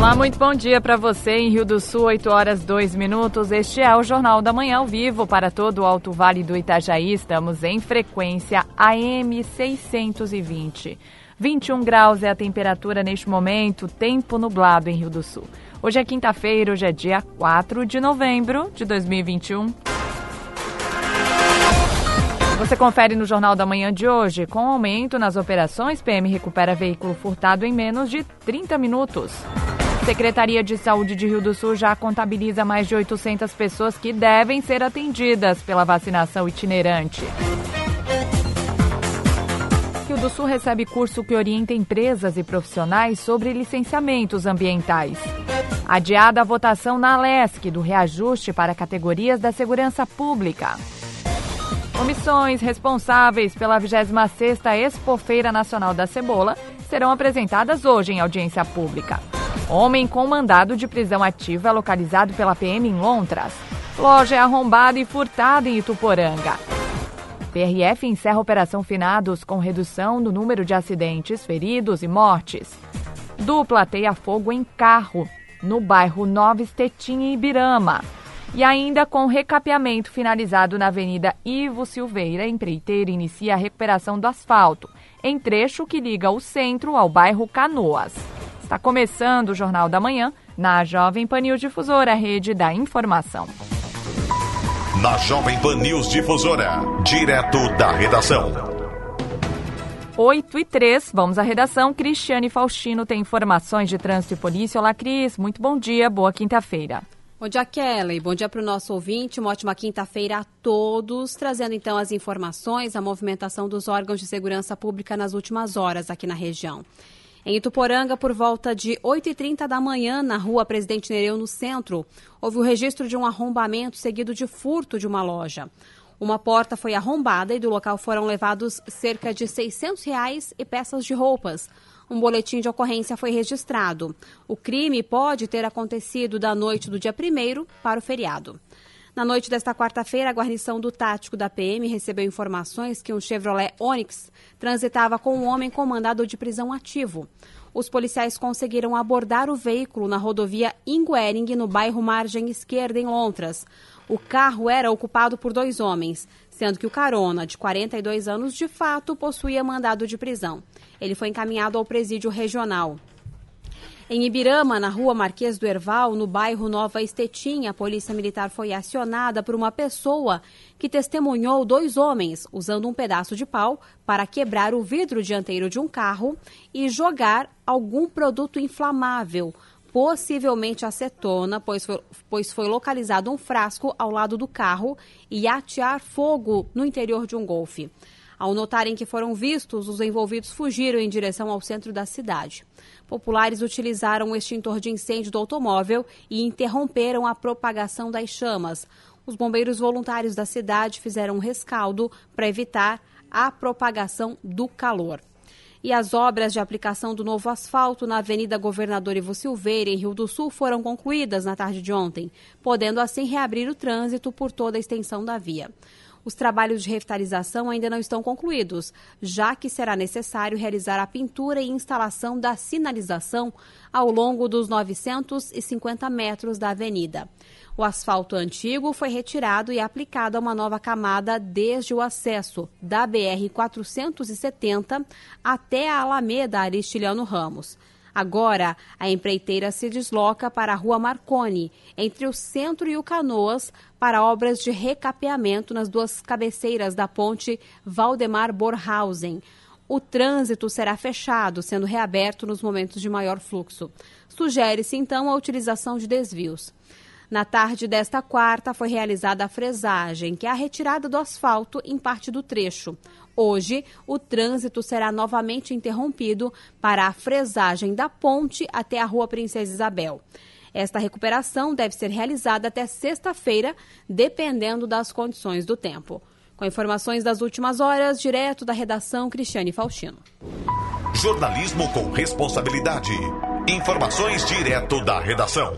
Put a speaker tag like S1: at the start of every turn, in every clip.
S1: Olá, muito bom dia para você em Rio do Sul, 8 horas 2 minutos. Este é o Jornal da Manhã ao vivo para todo o Alto Vale do Itajaí. Estamos em frequência AM 620. 21 graus é a temperatura neste momento, tempo nublado em Rio do Sul. Hoje é quinta-feira, hoje é dia 4 de novembro de 2021. Você confere no Jornal da Manhã de hoje. Com aumento nas operações, PM recupera veículo furtado em menos de 30 minutos. Secretaria de Saúde de Rio do Sul já contabiliza mais de 800 pessoas que devem ser atendidas pela vacinação itinerante. Rio do Sul recebe curso que orienta empresas e profissionais sobre licenciamentos ambientais. Adiada a votação na LESC do reajuste para categorias da segurança pública. Comissões responsáveis pela 26ª Expofeira Nacional da Cebola serão apresentadas hoje em audiência pública. Homem com mandado de prisão ativa é localizado pela PM em Lontras. Loja é arrombada e furtada em Ituporanga. PRF encerra operação Finados com redução do número de acidentes, feridos e mortes. Dupla teia fogo em carro, no bairro Nova Estetinha e Ibirama. E ainda com recapeamento finalizado na Avenida Ivo Silveira, empreiteira inicia a recuperação do asfalto, em trecho que liga o centro ao bairro Canoas. Está começando o Jornal da Manhã na Jovem Pan News Difusora, rede da informação.
S2: Na Jovem Pan News Difusora, direto da redação.
S1: 8 e 3, vamos à redação. Cristiane Faustino tem informações de trânsito e polícia. Olá, Cris. Muito bom dia, boa quinta-feira.
S3: Bom dia, Kelly. Bom dia para o nosso ouvinte. Uma ótima quinta-feira a todos. Trazendo então as informações, a movimentação dos órgãos de segurança pública nas últimas horas aqui na região. Em Ituporanga, por volta de 8h30 da manhã, na rua Presidente Nereu, no centro, houve o registro de um arrombamento seguido de furto de uma loja. Uma porta foi arrombada e do local foram levados cerca de 600 reais e peças de roupas. Um boletim de ocorrência foi registrado. O crime pode ter acontecido da noite do dia 1 para o feriado. Na noite desta quarta-feira, a guarnição do tático da PM recebeu informações que um Chevrolet Onix transitava com um homem com mandado de prisão ativo. Os policiais conseguiram abordar o veículo na rodovia Inguering, no bairro Margem Esquerda, em Lontras. O carro era ocupado por dois homens, sendo que o carona, de 42 anos, de fato possuía mandado de prisão. Ele foi encaminhado ao presídio regional. Em Ibirama, na rua Marquês do Erval, no bairro Nova Estetinha, a polícia militar foi acionada por uma pessoa que testemunhou dois homens usando um pedaço de pau para quebrar o vidro dianteiro de um carro e jogar algum produto inflamável, possivelmente acetona, pois foi, pois foi localizado um frasco ao lado do carro e atear fogo no interior de um golfe. Ao notarem que foram vistos, os envolvidos fugiram em direção ao centro da cidade. Populares utilizaram o extintor de incêndio do automóvel e interromperam a propagação das chamas. Os bombeiros voluntários da cidade fizeram um rescaldo para evitar a propagação do calor. E as obras de aplicação do novo asfalto na Avenida Governador Ivo Silveira, em Rio do Sul, foram concluídas na tarde de ontem, podendo assim reabrir o trânsito por toda a extensão da via. Os trabalhos de revitalização ainda não estão concluídos, já que será necessário realizar a pintura e instalação da sinalização ao longo dos 950 metros da avenida. O asfalto antigo foi retirado e aplicado a uma nova camada desde o acesso da BR 470 até a Alameda Aristiliano Ramos. Agora, a empreiteira se desloca para a Rua Marconi, entre o centro e o Canoas, para obras de recapeamento nas duas cabeceiras da ponte Valdemar Borhausen. O trânsito será fechado, sendo reaberto nos momentos de maior fluxo. Sugere-se, então, a utilização de desvios. Na tarde desta quarta, foi realizada a fresagem, que é a retirada do asfalto em parte do trecho. Hoje, o trânsito será novamente interrompido para a fresagem da ponte até a Rua Princesa Isabel. Esta recuperação deve ser realizada até sexta-feira, dependendo das condições do tempo. Com informações das últimas horas, direto da redação Cristiane Faustino.
S2: Jornalismo com responsabilidade. Informações direto da redação.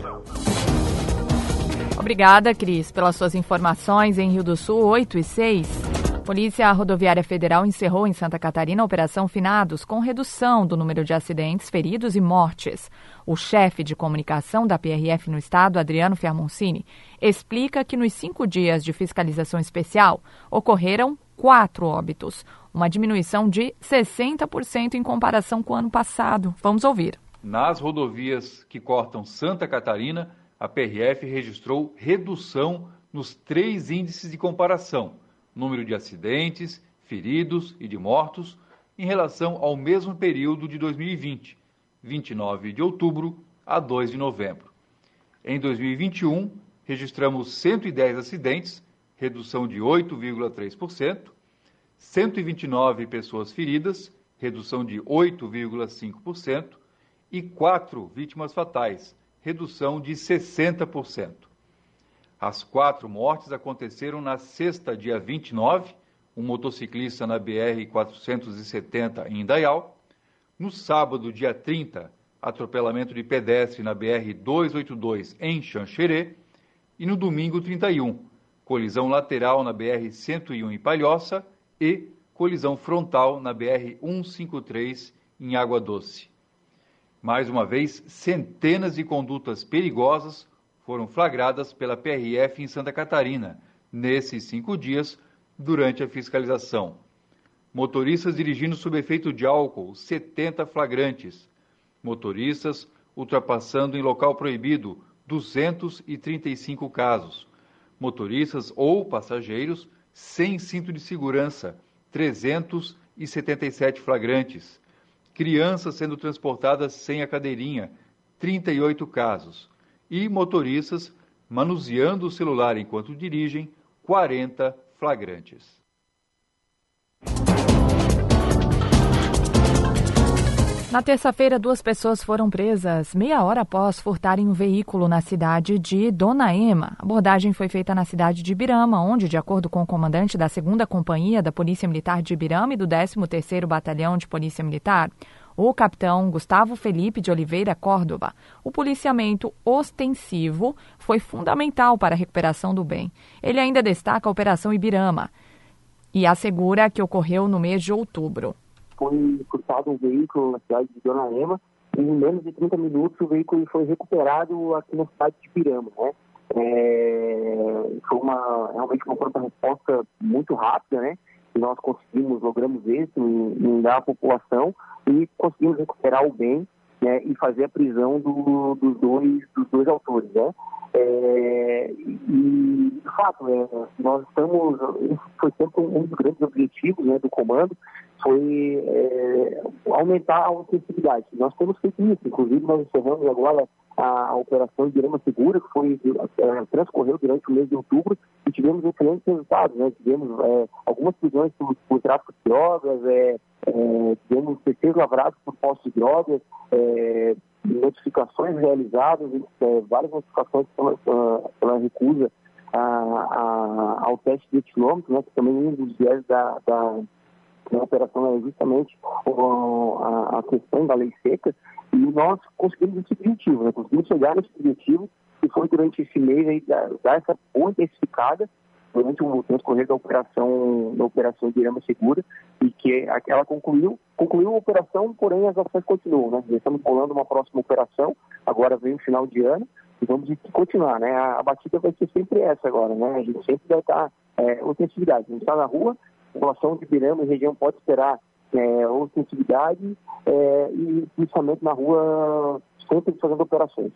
S1: Obrigada, Cris, pelas suas informações em Rio do Sul 8 e 6. Polícia Rodoviária Federal encerrou em Santa Catarina a Operação Finados com redução do número de acidentes, feridos e mortes. O chefe de comunicação da PRF no estado, Adriano Fiamoncini, explica que nos cinco dias de fiscalização especial ocorreram quatro óbitos, uma diminuição de 60% em comparação com o ano passado. Vamos ouvir.
S4: Nas rodovias que cortam Santa Catarina, a PRF registrou redução nos três índices de comparação: número de acidentes, feridos e de mortos, em relação ao mesmo período de 2020, 29 de outubro a 2 de novembro. Em 2021, registramos 110 acidentes, redução de 8,3%, 129 pessoas feridas, redução de 8,5%, e quatro vítimas fatais, redução de 60%. As quatro mortes aconteceram na sexta, dia 29, um motociclista na BR-470 em Indaial. No sábado, dia 30, atropelamento de pedestre na BR-282 em Xanxerê. E no domingo, 31, colisão lateral na BR-101 em Palhoça e colisão frontal na BR-153 em Água Doce. Mais uma vez, centenas de condutas perigosas foram flagradas pela PRF em Santa Catarina nesses cinco dias durante a fiscalização. Motoristas dirigindo sob efeito de álcool, 70 flagrantes. Motoristas ultrapassando em local proibido, 235 casos. Motoristas ou passageiros sem cinto de segurança, 377 flagrantes crianças sendo transportadas sem a cadeirinha, 38 casos, e motoristas manuseando o celular enquanto dirigem, 40 flagrantes.
S1: Na terça-feira, duas pessoas foram presas meia hora após furtarem um veículo na cidade de Dona Ema. A abordagem foi feita na cidade de Ibirama, onde, de acordo com o comandante da 2 Companhia da Polícia Militar de Ibirama e do 13º Batalhão de Polícia Militar, o capitão Gustavo Felipe de Oliveira Córdova, o policiamento ostensivo foi fundamental para a recuperação do bem. Ele ainda destaca a Operação Ibirama e assegura que ocorreu no mês de outubro
S5: foi furtado um veículo na cidade de Dona Ema e em menos de 30 minutos o veículo foi recuperado aqui na cidade de Pirama, né? É, foi uma, realmente uma pronta-resposta muito rápida, né? E nós conseguimos, logramos êxito em, em dar à população e conseguimos recuperar o bem né, e fazer a prisão do, dos, dois, dos dois autores, né? É, e, de fato, é, nós estamos, isso foi sempre um dos grandes objetivos né, do comando, foi é, aumentar a ofensividade. Nós temos feito isso, inclusive nós encerramos agora a, operação Grama Segura, que foi, é, transcorreu durante o mês de outubro e tivemos excelentes resultados. Né? Tivemos é, algumas prisões por, por, tráfico de drogas, é, é, tivemos PCs lavrados por posse de drogas, é, notificações realizadas, várias notificações pela, pela recusa a, a, ao teste de etilômetro, né, que também é um dos viés da, da na operação é justamente a, a, questão da lei seca, e nós conseguimos esse objetivo, né? conseguimos chegar nesse objetivo, e foi durante esse mês aí dar, essa boa intensificada durante o transcorrer da operação da operação de Irama Segura e que ela concluiu concluiu a operação, porém as ações continuam, né? Estamos bolando uma próxima operação, agora vem o final de ano e vamos continuar, né? A, a batida vai ser sempre essa agora, né? A gente sempre vai estar é, ostensividade, a gente está na rua, a população de Pirama e região pode esperar é, ostensividade é, e principalmente na rua sempre fazendo operações.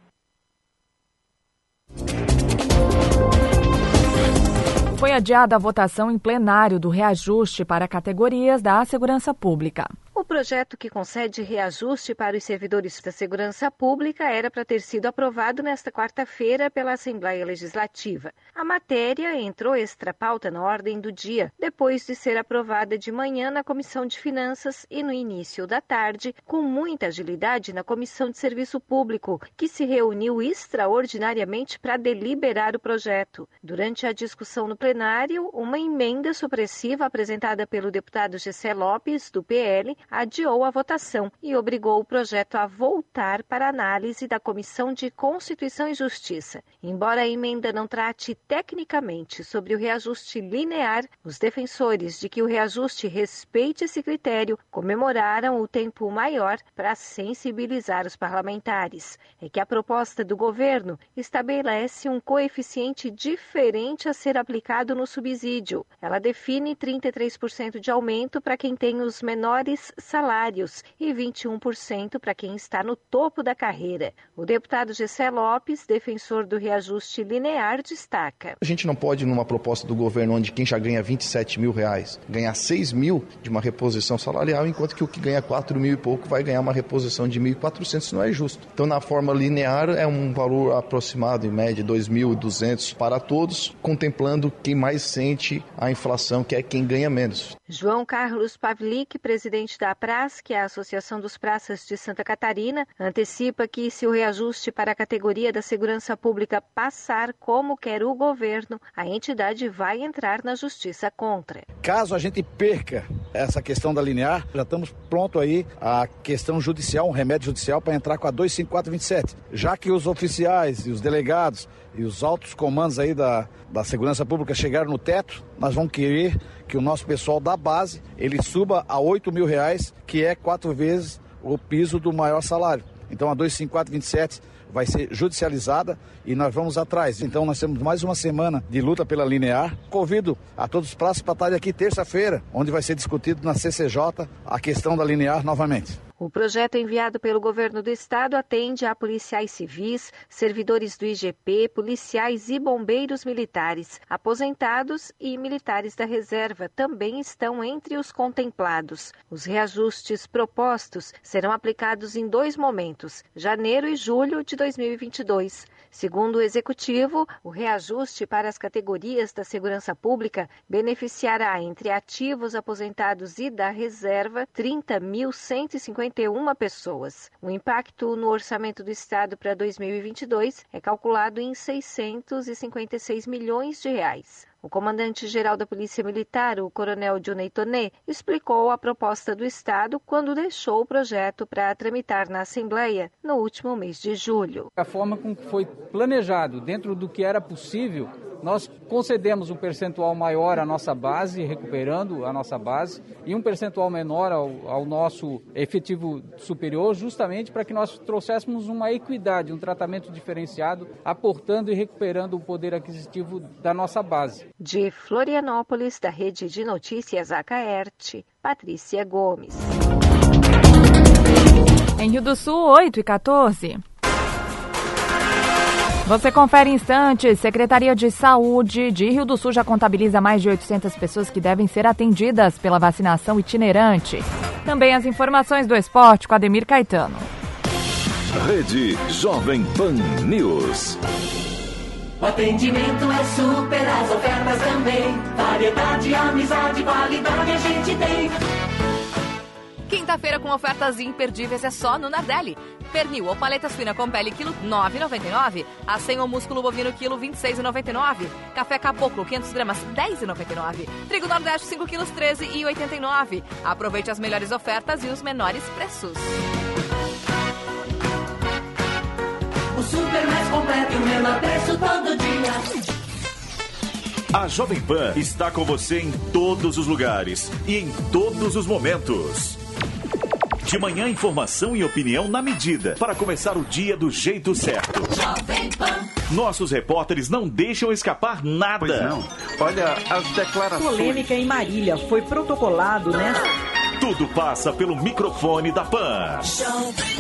S1: Foi adiada a votação em plenário do reajuste para categorias da segurança pública.
S6: O projeto que concede reajuste para os servidores da segurança pública era para ter sido aprovado nesta quarta-feira pela Assembleia Legislativa. A matéria entrou extra pauta na ordem do dia, depois de ser aprovada de manhã na Comissão de Finanças e no início da tarde, com muita agilidade na Comissão de Serviço Público, que se reuniu extraordinariamente para deliberar o projeto. Durante a discussão no plenário, uma emenda supressiva apresentada pelo deputado Gessé Lopes, do PL, adiou a votação e obrigou o projeto a voltar para análise da Comissão de Constituição e Justiça. Embora a emenda não trate tecnicamente sobre o reajuste linear, os defensores de que o reajuste respeite esse critério comemoraram o tempo maior para sensibilizar os parlamentares. É que a proposta do governo estabelece um coeficiente diferente a ser aplicado no subsídio. Ela define 33% de aumento para quem tem os menores salários e 21% para quem está no topo da carreira. O deputado Gessé Lopes, defensor do reajuste linear, destaca.
S7: A gente não pode, numa proposta do governo onde quem já ganha 27 mil reais, ganhar 6 mil de uma reposição salarial, enquanto que o que ganha 4 mil e pouco vai ganhar uma reposição de 1.400, isso não é justo. Então, na forma linear, é um valor aproximado, em média, 2.200 para todos, contemplando quem mais sente a inflação, que é quem ganha menos.
S6: João Carlos Pavlik, presidente da APRAS, que é a Associação dos Praças de Santa Catarina, antecipa que se o reajuste para a categoria da segurança pública passar como quer o governo, a entidade vai entrar na justiça contra.
S8: Caso a gente perca essa questão da linear, já estamos pronto aí a questão judicial, um remédio judicial para entrar com a 25427, já que os oficiais e os delegados e os altos comandos aí da, da segurança pública chegaram no teto, nós vamos querer que o nosso pessoal da base ele suba a 8 mil reais, que é quatro vezes o piso do maior salário. Então a 25427 vai ser judicializada e nós vamos atrás. Então nós temos mais uma semana de luta pela linear. Convido a todos os praças para estarem aqui terça-feira, onde vai ser discutido na CCJ a questão da linear novamente.
S6: O projeto enviado pelo governo do estado atende a policiais civis, servidores do IGP, policiais e bombeiros militares. Aposentados e militares da reserva também estão entre os contemplados. Os reajustes propostos serão aplicados em dois momentos, janeiro e julho de 2022. Segundo o executivo, o reajuste para as categorias da segurança pública beneficiará, entre ativos aposentados e da reserva, 30.151 pessoas. O impacto no orçamento do Estado para 2022 é calculado em 656 milhões de reais. O comandante-geral da Polícia Militar, o coronel Junei Tonet, explicou a proposta do Estado quando deixou o projeto para tramitar na Assembleia no último mês de julho.
S9: A forma com que foi planejado, dentro do que era possível, nós concedemos um percentual maior à nossa base, recuperando a nossa base, e um percentual menor ao, ao nosso efetivo superior, justamente para que nós trouxéssemos uma equidade, um tratamento diferenciado, aportando e recuperando o poder aquisitivo da nossa base.
S6: De Florianópolis, da Rede de Notícias Acaerte, Patrícia Gomes.
S1: Em Rio do Sul, 8 e 14. Você confere instantes. Secretaria de Saúde de Rio do Sul já contabiliza mais de 800 pessoas que devem ser atendidas pela vacinação itinerante. Também as informações do esporte com Ademir Caetano.
S2: Rede Jovem Pan News.
S10: O atendimento é super, as ofertas também. Variedade, amizade, qualidade a gente tem.
S11: Quinta-feira com ofertas imperdíveis é só no Nardelli. Pernil ou paleta suína com pele quilo 9,99. Acém ou músculo bovino quilo 26,99. Café caboclo 500 gramas 10,99. Trigo Nordeste 5 quilos 13,89. Aproveite as melhores ofertas e os menores preços.
S10: Super mais completo e o menor preço todo dia.
S2: A Jovem Pan está com você em todos os lugares e em todos os momentos. De manhã, informação e opinião na medida para começar o dia do jeito certo. Nossos repórteres não deixam escapar nada.
S12: Pois não. Olha as declarações.
S13: Polêmica em Marília foi protocolado nesta.
S2: Tudo passa pelo microfone da PAN.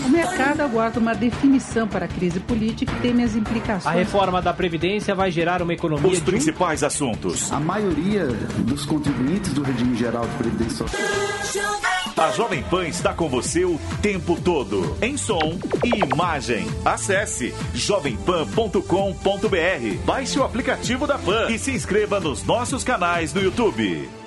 S14: O mercado aguarda uma definição para a crise política e teme as implicações.
S15: A reforma da Previdência vai gerar uma economia.
S2: Os principais assuntos.
S16: A maioria dos contribuintes do regime geral de Previdência Social A Jovem Pan está com você o tempo todo, em som e imagem. Acesse jovempan.com.br, baixe o aplicativo da Pan e se inscreva nos nossos canais no YouTube.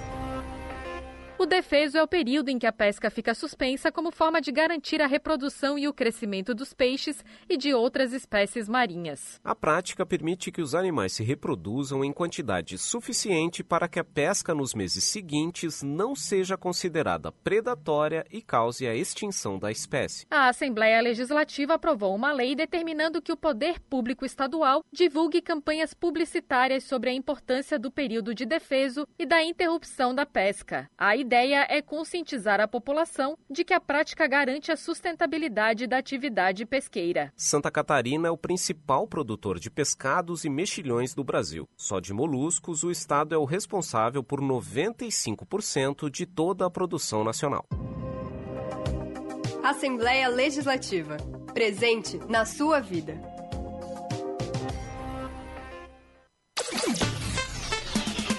S17: O defeso é o período em que a pesca fica suspensa como forma de garantir a reprodução e o crescimento dos peixes e de outras espécies marinhas.
S18: A prática permite que os animais se reproduzam em quantidade suficiente para que a pesca nos meses seguintes não seja considerada predatória e cause a extinção da espécie.
S17: A Assembleia Legislativa aprovou uma lei determinando que o poder público estadual divulgue campanhas publicitárias sobre a importância do período de defeso e da interrupção da pesca. A ideia é conscientizar a população de que a prática garante a sustentabilidade da atividade pesqueira.
S18: Santa Catarina é o principal produtor de pescados e mexilhões do Brasil. Só de moluscos, o estado é o responsável por 95% de toda a produção nacional.
S19: Assembleia Legislativa. Presente na sua vida.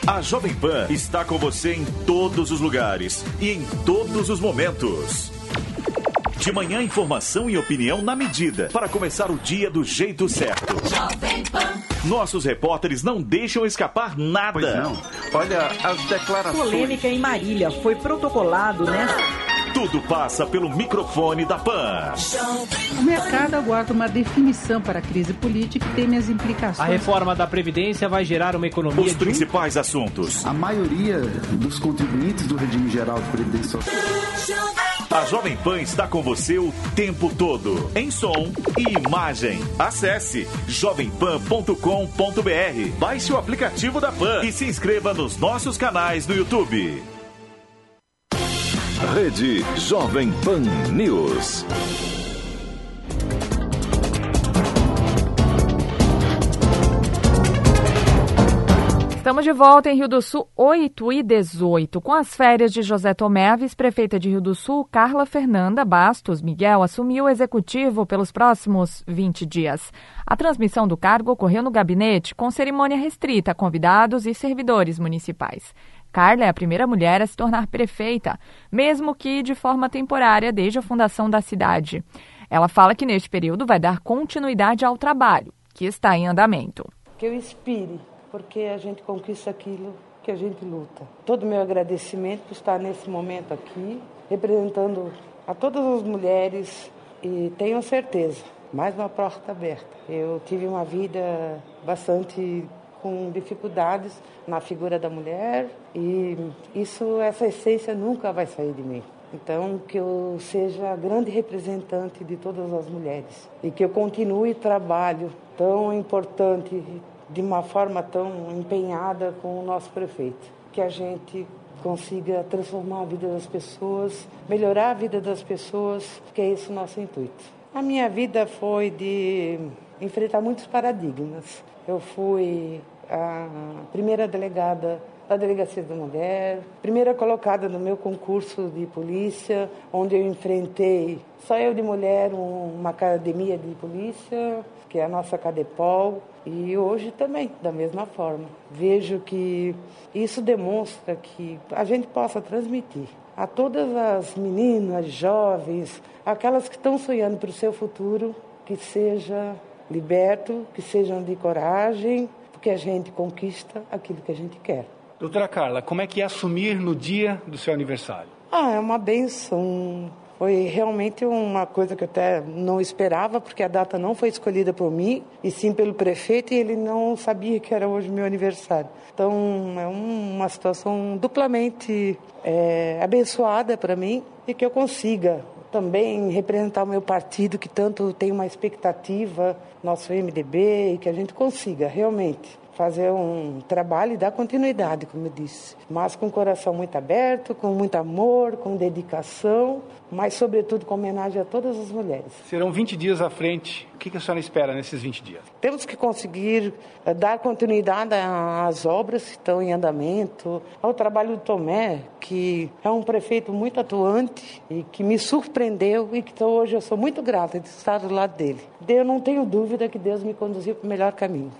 S16: A Jovem Pan está com você em todos os lugares e em todos os momentos. De manhã, informação e opinião na medida para começar o dia do jeito certo. Nossos repórteres não deixam escapar nada.
S12: Pois não. Olha as declarações.
S13: Polêmica em Marília foi protocolado nesta.
S16: Tudo passa pelo microfone da PAN.
S14: O mercado aguarda uma definição para a crise política e teme as implicações.
S15: A reforma da Previdência vai gerar uma economia.
S16: Os principais assuntos.
S20: A maioria dos contribuintes do regime geral de previdência.
S16: A Jovem Pan está com você o tempo todo, em som e imagem. Acesse jovempan.com.br, baixe o aplicativo da Pan e se inscreva nos nossos canais no YouTube.
S2: Rede Jovem Pan News.
S1: Estamos de volta em Rio do Sul, 8 e 18. Com as férias de José Tomé, a vice-prefeita de Rio do Sul, Carla Fernanda Bastos Miguel, assumiu o executivo pelos próximos 20 dias. A transmissão do cargo ocorreu no gabinete com cerimônia restrita a convidados e servidores municipais. Carla é a primeira mulher a se tornar prefeita, mesmo que de forma temporária desde a fundação da cidade. Ela fala que neste período vai dar continuidade ao trabalho, que está em andamento.
S21: Que eu inspire, porque a gente conquista aquilo que a gente luta. Todo o meu agradecimento por estar nesse momento aqui, representando a todas as mulheres e tenho certeza, mais uma porta aberta. Eu tive uma vida bastante com dificuldades na figura da mulher e isso, essa essência nunca vai sair de mim. Então, que eu seja a grande representante de todas as mulheres e que eu continue trabalho tão importante, de uma forma tão empenhada com o nosso prefeito. Que a gente consiga transformar a vida das pessoas, melhorar a vida das pessoas, que é esse o nosso intuito. A minha vida foi de enfrentar muitos paradigmas. Eu fui a primeira delegada da Delegacia da Mulher, primeira colocada no meu concurso de polícia, onde eu enfrentei, só eu de mulher, uma academia de polícia, que é a nossa Cadepol, e hoje também, da mesma forma. Vejo que isso demonstra que a gente possa transmitir a todas as meninas, jovens, aquelas que estão sonhando para o seu futuro, que seja liberto, que sejam de coragem, porque a gente conquista aquilo que a gente quer.
S22: Doutora Carla, como é que é assumir no dia do seu aniversário?
S21: Ah, é uma benção. Foi realmente uma coisa que eu até não esperava, porque a data não foi escolhida por mim, e sim pelo prefeito, e ele não sabia que era hoje meu aniversário. Então, é uma situação duplamente é, abençoada para mim e que eu consiga também representar o meu partido, que tanto tem uma expectativa, nosso MDB, e que a gente consiga realmente fazer um trabalho e dar continuidade, como eu disse. Mas com o coração muito aberto, com muito amor, com dedicação, mas sobretudo com homenagem a todas as mulheres.
S22: Serão 20 dias à frente. O que a senhora espera nesses 20 dias?
S21: Temos que conseguir eh, dar continuidade às obras que estão em andamento, ao trabalho do Tomé, que é um prefeito muito atuante e que me surpreendeu e que hoje eu sou muito grata de estar do lado dele. Eu não tenho dúvida que Deus me conduziu para o melhor caminho.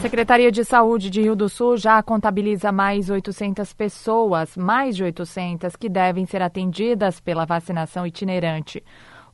S1: Secretaria de Saúde de Rio do Sul já contabiliza mais 800 pessoas, mais de 800, que devem ser atendidas pela vacinação itinerante.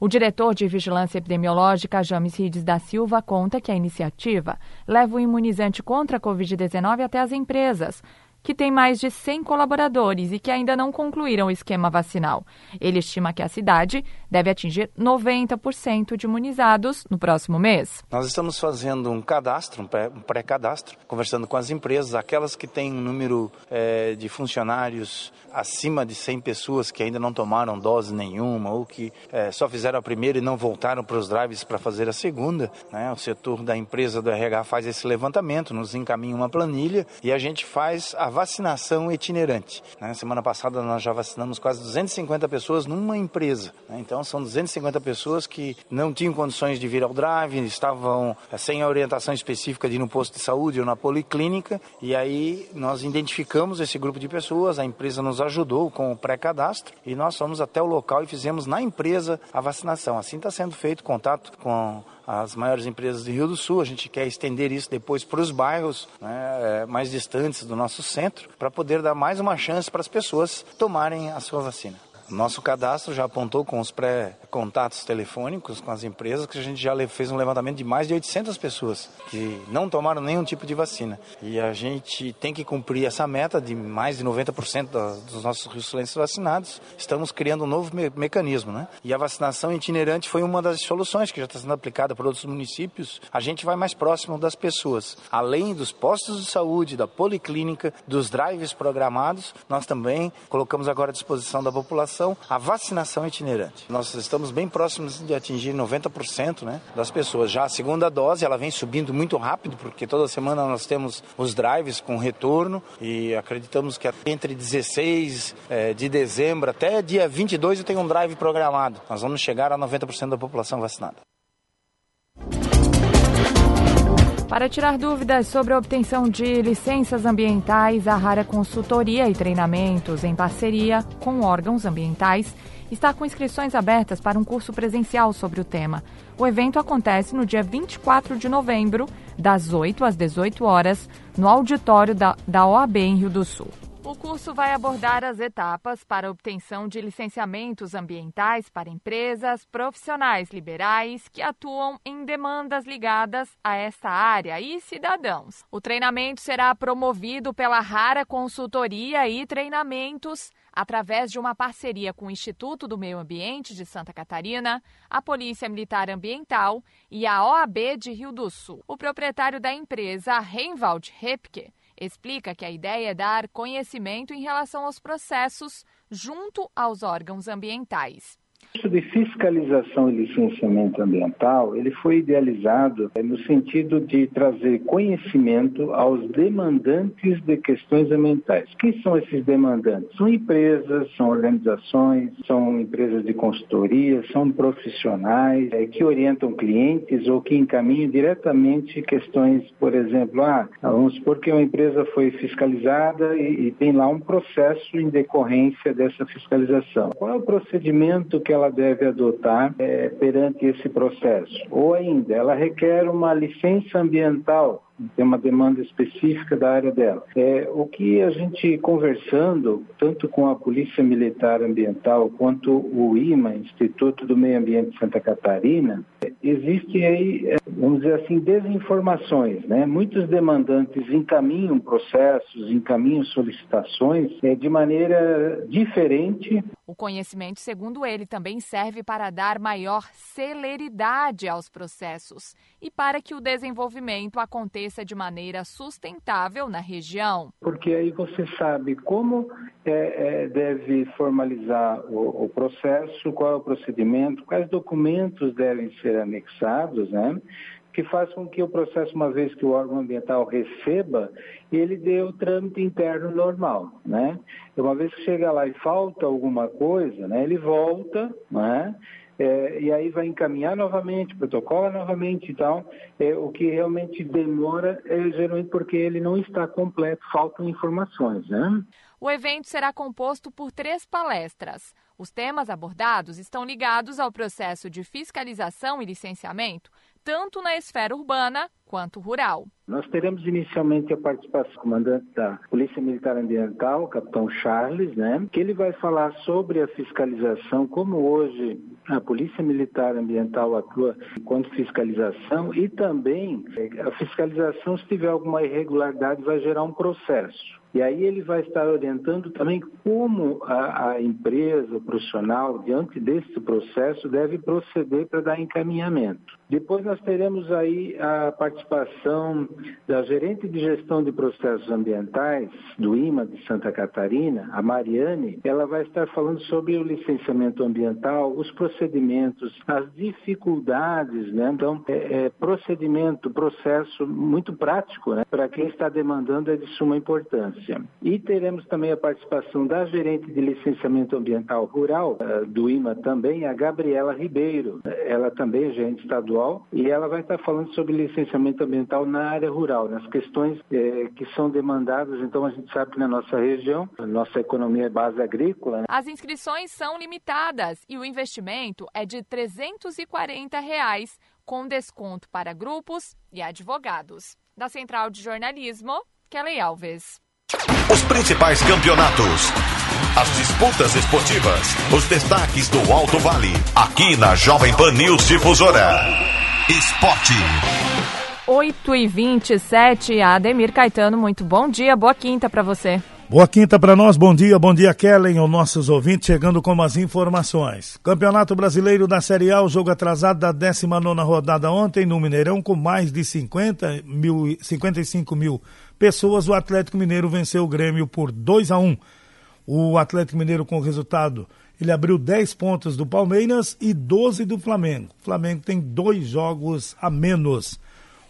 S1: O diretor de Vigilância Epidemiológica, James Rides da Silva, conta que a iniciativa leva o imunizante contra a Covid-19 até as empresas, que tem mais de 100 colaboradores e que ainda não concluíram o esquema vacinal. Ele estima que a cidade deve atingir 90% de imunizados no próximo mês.
S23: Nós estamos fazendo um cadastro, um pré-cadastro, conversando com as empresas, aquelas que têm um número é, de funcionários acima de 100 pessoas que ainda não tomaram dose nenhuma ou que é, só fizeram a primeira e não voltaram para os drives para fazer a segunda. Né? O setor da empresa do RH faz esse levantamento, nos encaminha uma planilha e a gente faz a vacinação itinerante. Né? Semana passada nós já vacinamos quase 250 pessoas numa empresa. Né? Então são 250 pessoas que não tinham condições de vir ao drive, estavam eh, sem a orientação específica de ir no posto de saúde ou na policlínica. E aí nós identificamos esse grupo de pessoas, a empresa nos ajudou com o pré-cadastro e nós fomos até o local e fizemos na empresa a vacinação. Assim está sendo feito contato com as maiores empresas de Rio do Sul. A gente quer estender isso depois para os bairros né, é, mais distantes do nosso centro, para poder dar mais uma chance para as pessoas tomarem a sua vacina. Nosso cadastro já apontou com os pré-contatos telefônicos com as empresas que a gente já fez um levantamento de mais de 800 pessoas que não tomaram nenhum tipo de vacina. E a gente tem que cumprir essa meta de mais de 90% dos nossos rio-sulenses vacinados. Estamos criando um novo me mecanismo, né? E a vacinação itinerante foi uma das soluções que já está sendo aplicada por outros municípios. A gente vai mais próximo das pessoas. Além dos postos de saúde, da policlínica, dos drives programados, nós também colocamos agora à disposição da população a vacinação itinerante. Nós estamos bem próximos de atingir 90% né, das pessoas. Já a segunda dose, ela vem subindo muito rápido, porque toda semana nós temos os drives com retorno e acreditamos que entre 16 é, de dezembro até dia 22 eu tenho um drive programado. Nós vamos chegar a 90% da população vacinada.
S1: Para tirar dúvidas sobre a obtenção de licenças ambientais, a Rara Consultoria e Treinamentos, em parceria com órgãos ambientais, está com inscrições abertas para um curso presencial sobre o tema. O evento acontece no dia 24 de novembro, das 8 às 18 horas, no auditório da, da OAB em Rio do Sul. O curso vai abordar as etapas para obtenção de licenciamentos ambientais para empresas, profissionais liberais que atuam em demandas ligadas a essa área e cidadãos. O treinamento será promovido pela Rara Consultoria e Treinamentos através de uma parceria com o Instituto do Meio Ambiente de Santa Catarina, a Polícia Militar Ambiental e a OAB de Rio do Sul. O proprietário da empresa, Reinwald Repke, explica que a ideia é dar conhecimento em relação aos processos junto aos órgãos ambientais.
S24: O de fiscalização e licenciamento ambiental, ele foi idealizado é, no sentido de trazer conhecimento aos demandantes de questões ambientais. Quem são esses demandantes? São empresas, são organizações, são empresas de consultoria, são profissionais é, que orientam clientes ou que encaminham diretamente questões, por exemplo, ah, vamos supor que uma empresa foi fiscalizada e, e tem lá um processo em decorrência dessa fiscalização. Qual é o procedimento que ela ela deve adotar é, perante esse processo. Ou ainda, ela requer uma licença ambiental tem uma demanda específica da área dela. É, o que a gente conversando, tanto com a Polícia Militar Ambiental quanto o IMA, Instituto do Meio Ambiente de Santa Catarina, existe aí, é, vamos dizer assim, desinformações. Né? Muitos demandantes encaminham processos, encaminham solicitações é, de maneira diferente.
S1: O conhecimento, segundo ele, também serve para dar maior celeridade aos processos e para que o desenvolvimento aconteça aconteça de maneira sustentável na região.
S24: Porque aí você sabe como é, é, deve formalizar o, o, processo, qual é o procedimento, quais documentos devem ser anexados, né? que faz com que o processo, uma vez que o órgão ambiental receba, ele dê o trâmite interno normal, né? Uma vez que chega lá e falta alguma coisa, né, ele volta, né? É, e aí vai encaminhar novamente, protocola novamente e tal. É, o que realmente demora é geralmente porque ele não está completo, faltam informações, né?
S1: O evento será composto por três palestras. Os temas abordados estão ligados ao processo de fiscalização e licenciamento, tanto na esfera urbana quanto rural.
S24: Nós teremos inicialmente a participação do comandante da Polícia Militar Ambiental, capitão Charles, né, que ele vai falar sobre a fiscalização, como hoje a Polícia Militar Ambiental atua enquanto fiscalização e também eh, a fiscalização, se tiver alguma irregularidade, vai gerar um processo. E aí ele vai estar orientando também como a, a empresa, o profissional, diante desse processo, deve proceder para dar encaminhamento. Depois nós teremos aí a participação da gerente de gestão de processos ambientais do IMA de Santa Catarina, a Mariane. Ela vai estar falando sobre o licenciamento ambiental, os procedimentos, as dificuldades, né? Então, é, é procedimento, processo muito prático, né? Para quem está demandando é de suma importância. E teremos também a participação da gerente de licenciamento ambiental rural uh, do IMA também, a Gabriela Ribeiro. Ela também é gerente estadual e ela vai estar falando sobre licenciamento ambiental na área rural, nas questões é, que são demandadas. Então, a gente sabe que na nossa região, a nossa economia é base agrícola. Né?
S1: As inscrições são limitadas e o investimento é de 340 reais, com desconto para grupos e advogados. Da Central de Jornalismo, Kelly Alves.
S2: Os principais campeonatos. As disputas esportivas. Os destaques do Alto Vale. Aqui na Jovem Pan News Difusora. Esporte.
S1: 8 e 27 Ademir Caetano, muito bom dia, boa quinta para você.
S25: Boa quinta para nós, bom dia, bom dia Kellen, os nossos ouvintes, chegando com as informações. Campeonato Brasileiro da Série A, o jogo atrasado da 19 rodada ontem no Mineirão, com mais de 50 mil, 55 mil pessoas, o Atlético Mineiro venceu o Grêmio por 2 a 1 O Atlético Mineiro com o resultado ele abriu 10 pontos do Palmeiras e 12 do Flamengo. O Flamengo tem dois jogos a menos.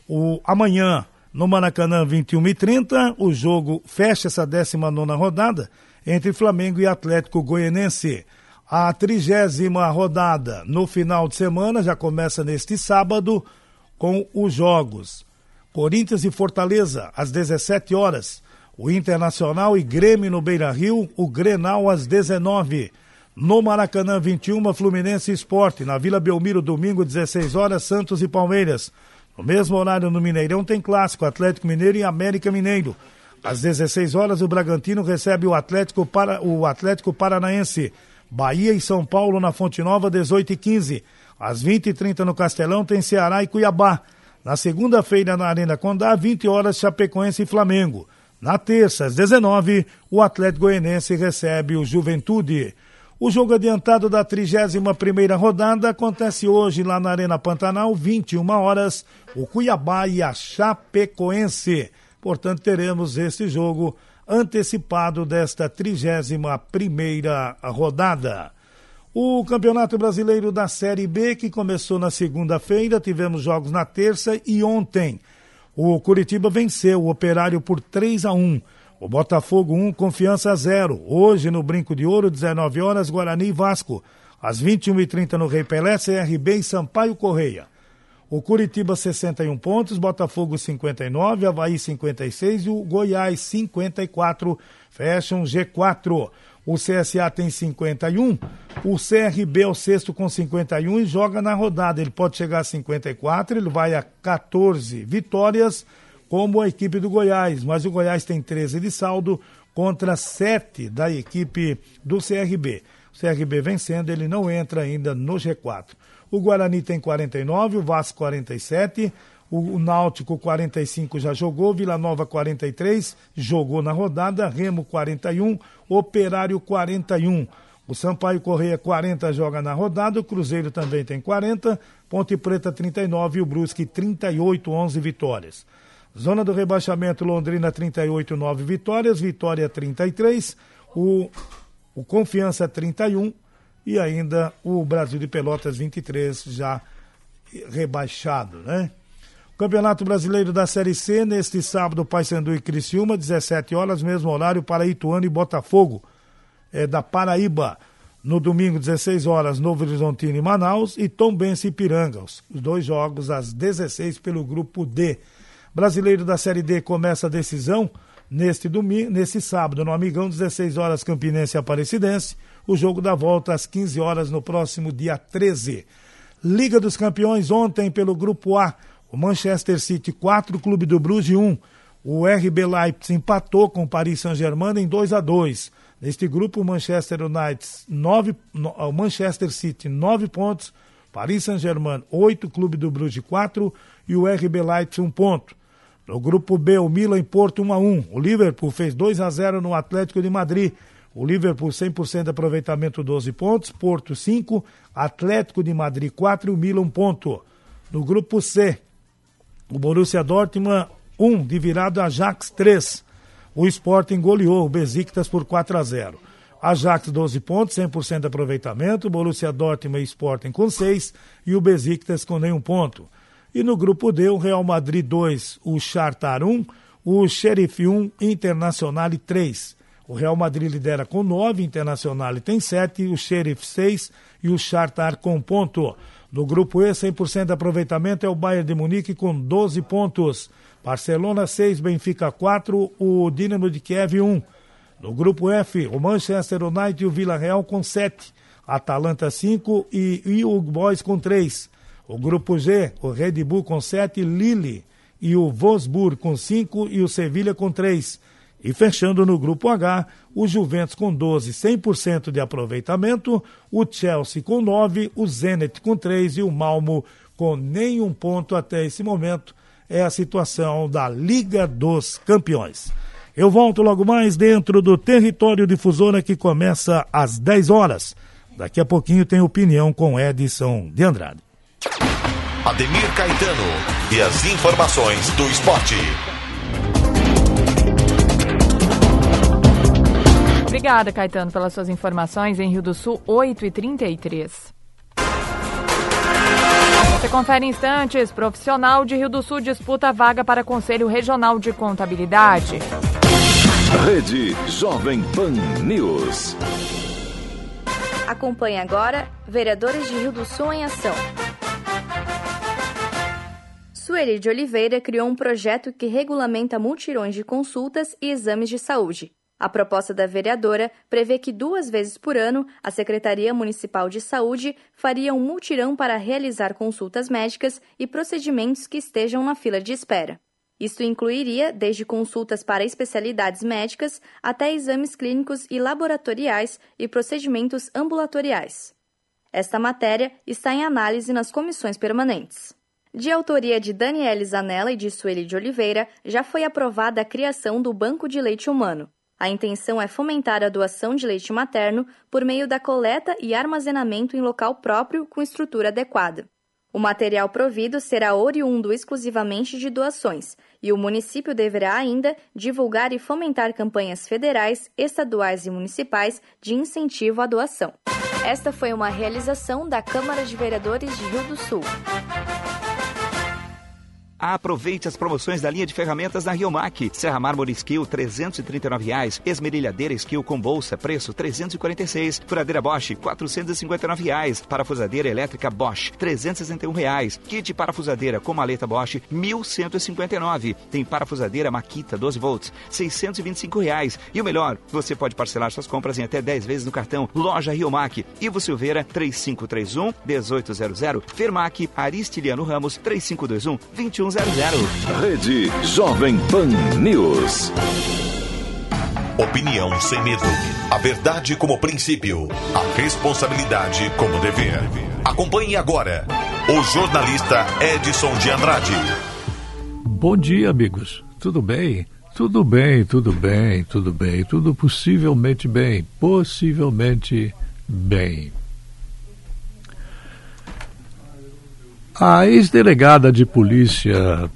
S25: O, amanhã, no Maracanã, 21 e 30 o jogo fecha essa 19 rodada entre Flamengo e Atlético Goianense. A trigésima rodada no final de semana já começa neste sábado com os jogos. Corinthians e Fortaleza, às 17 horas. O Internacional e Grêmio no Beira Rio, o Grenal às 19 no Maracanã, 21, Fluminense Esporte. Na Vila Belmiro, domingo, 16 horas, Santos e Palmeiras. No mesmo horário, no Mineirão, tem clássico, Atlético Mineiro e América Mineiro. Às 16 horas, o Bragantino recebe o Atlético, para, o Atlético Paranaense. Bahia e São Paulo na Fonte Nova, 18 e 15. Às 20 e 30 no Castelão, tem Ceará e Cuiabá. Na segunda-feira, na Arena Condá, 20 horas, Chapecoense e Flamengo. Na terça, às 19, o Atlético Goianense recebe o Juventude. O jogo adiantado da 31ª rodada acontece hoje lá na Arena Pantanal, 21 horas, o Cuiabá e a Chapecoense. Portanto, teremos esse jogo antecipado desta 31ª rodada. O Campeonato Brasileiro da Série B, que começou na segunda-feira, tivemos jogos na terça e ontem. O Curitiba venceu o Operário por 3 a 1. O Botafogo 1, Confiança 0. Hoje no Brinco de Ouro, 19 horas, Guarani e Vasco. Às 21h30 no Rei Pelé, CRB e Sampaio Correia. O Curitiba 61 pontos, Botafogo 59, Havaí 56 e o Goiás 54 fecham G4. O CSA tem 51, o CRB é o sexto com 51 e joga na rodada. Ele pode chegar a 54, ele vai a 14 vitórias como a equipe do Goiás, mas o Goiás tem 13 de saldo contra 7 da equipe do CRB. O CRB vencendo, ele não entra ainda no G4. O Guarani tem 49, o Vasco 47, o Náutico 45 já jogou, Vila Nova 43 jogou na rodada, Remo 41, Operário 41. O Sampaio Correia 40 joga na rodada, o Cruzeiro também tem 40, Ponte Preta 39 e o Brusque 38, 11 vitórias. Zona do rebaixamento, Londrina 38, 9 vitórias, Vitória 33, o, o Confiança 31 e ainda o Brasil de Pelotas 23 já rebaixado, né? Campeonato Brasileiro da Série C, neste sábado, Paysandu e Criciúma, 17 horas, mesmo horário para Ituano e Botafogo, é, da Paraíba. No domingo, 16 horas, Novo Horizontino e Manaus e Tombense e Piranga. Os dois jogos às 16 pelo grupo D. Brasileiro da Série D começa a decisão Neste domingo, nesse sábado, no Amigão, 16 horas Campinense e Aparecidense. O jogo da volta às 15 horas no próximo dia 13. Liga dos Campeões ontem pelo grupo A. O Manchester City 4, Clube do Bruges 1. O RB Leipzig empatou com o Paris Saint-Germain em 2 a 2. Neste grupo, o Manchester United 9, o Manchester City 9 pontos, Paris Saint-Germain 8, Clube do Bruges 4 e o RB Leipzig 1 ponto. No grupo B, o Milan em Porto 1 a 1. O Liverpool fez 2 a 0 no Atlético de Madrid. O Liverpool 100% de aproveitamento 12 pontos, Porto 5, Atlético de Madrid 4 e o Milan 1 ponto. No grupo C, o Borussia Dortmund 1 de virada Ajax 3. O Sporting goleou o Besiktas por 4 a 0. Ajax 12 pontos, 100% de aproveitamento, Borussia Dortmund e Sporting com 6 e o Besiktas com nenhum ponto. E no grupo D, o Real Madrid 2, o Chartar 1, o Sheriff 1, Internacional 3. O Real Madrid lidera com 9, Internacional tem 7, o Sheriff 6 e o Chartar com ponto. No grupo E, 100% de aproveitamento é o Bayern de Munique com 12 pontos. Barcelona 6, Benfica 4, o Dinamo de Kiev 1. No grupo F, o Manchester United e o Vila Real com 7, Atalanta 5 e, e o Boys com 3. O grupo G, o Red Bull com 7, Lille e o Wolfsburg com 5 e o Sevilha com 3. E fechando no grupo H, o Juventus com 12, 100% de aproveitamento, o Chelsea com 9, o Zenit com 3 e o Malmo com nenhum ponto até esse momento é a situação da Liga dos Campeões. Eu volto logo mais dentro do território difusora que começa às 10 horas. Daqui a pouquinho tem opinião com Edson de Andrade.
S2: Ademir Caetano e as informações do esporte.
S1: Obrigada, Caetano, pelas suas informações em Rio do Sul, 8 e 33 você confere instantes. Profissional de Rio do Sul disputa vaga para Conselho Regional de Contabilidade.
S2: Rede Jovem Pan News.
S26: Acompanhe agora Vereadores de Rio do Sul em Ação. Sueli de Oliveira criou um projeto que regulamenta multirões de consultas e exames de saúde. A proposta da vereadora prevê que duas vezes por ano a Secretaria Municipal de Saúde faria um multirão para realizar consultas médicas e procedimentos que estejam na fila de espera. Isto incluiria desde consultas para especialidades médicas até exames clínicos e laboratoriais e procedimentos ambulatoriais. Esta matéria está em análise nas comissões permanentes. De autoria de Daniele Zanella e de Sueli de Oliveira, já foi aprovada a criação do Banco de Leite Humano. A intenção é fomentar a doação de leite materno por meio da coleta e armazenamento em local próprio com estrutura adequada. O material provido será oriundo exclusivamente de doações e o município deverá ainda divulgar e fomentar campanhas federais, estaduais e municipais de incentivo à doação. Esta foi uma realização da Câmara de Vereadores de Rio do Sul.
S27: Aproveite as promoções da linha de ferramentas da Riomac. Serra Mármore Skill, 339 reais. Esmerilhadeira Skill com bolsa, preço R$ 346. Furadeira Bosch, 459 reais. Parafusadeira elétrica Bosch, 361 reais. Kit parafusadeira com maleta Bosch, R$ 1.159. Tem parafusadeira Makita 12 volts, 625 reais. E o melhor, você pode parcelar suas compras em até 10 vezes no cartão Loja Riomac. Ivo Silveira, 3531 1800. Fermac, Aristiliano Ramos, 3521 21
S2: Rede Jovem Pan News. Opinião sem medo. A verdade como princípio. A responsabilidade como dever. Acompanhe agora o jornalista Edson de Andrade.
S28: Bom dia, amigos. Tudo bem? Tudo bem, tudo bem, tudo bem, tudo possivelmente bem, possivelmente bem. A ex-delegada de Polícia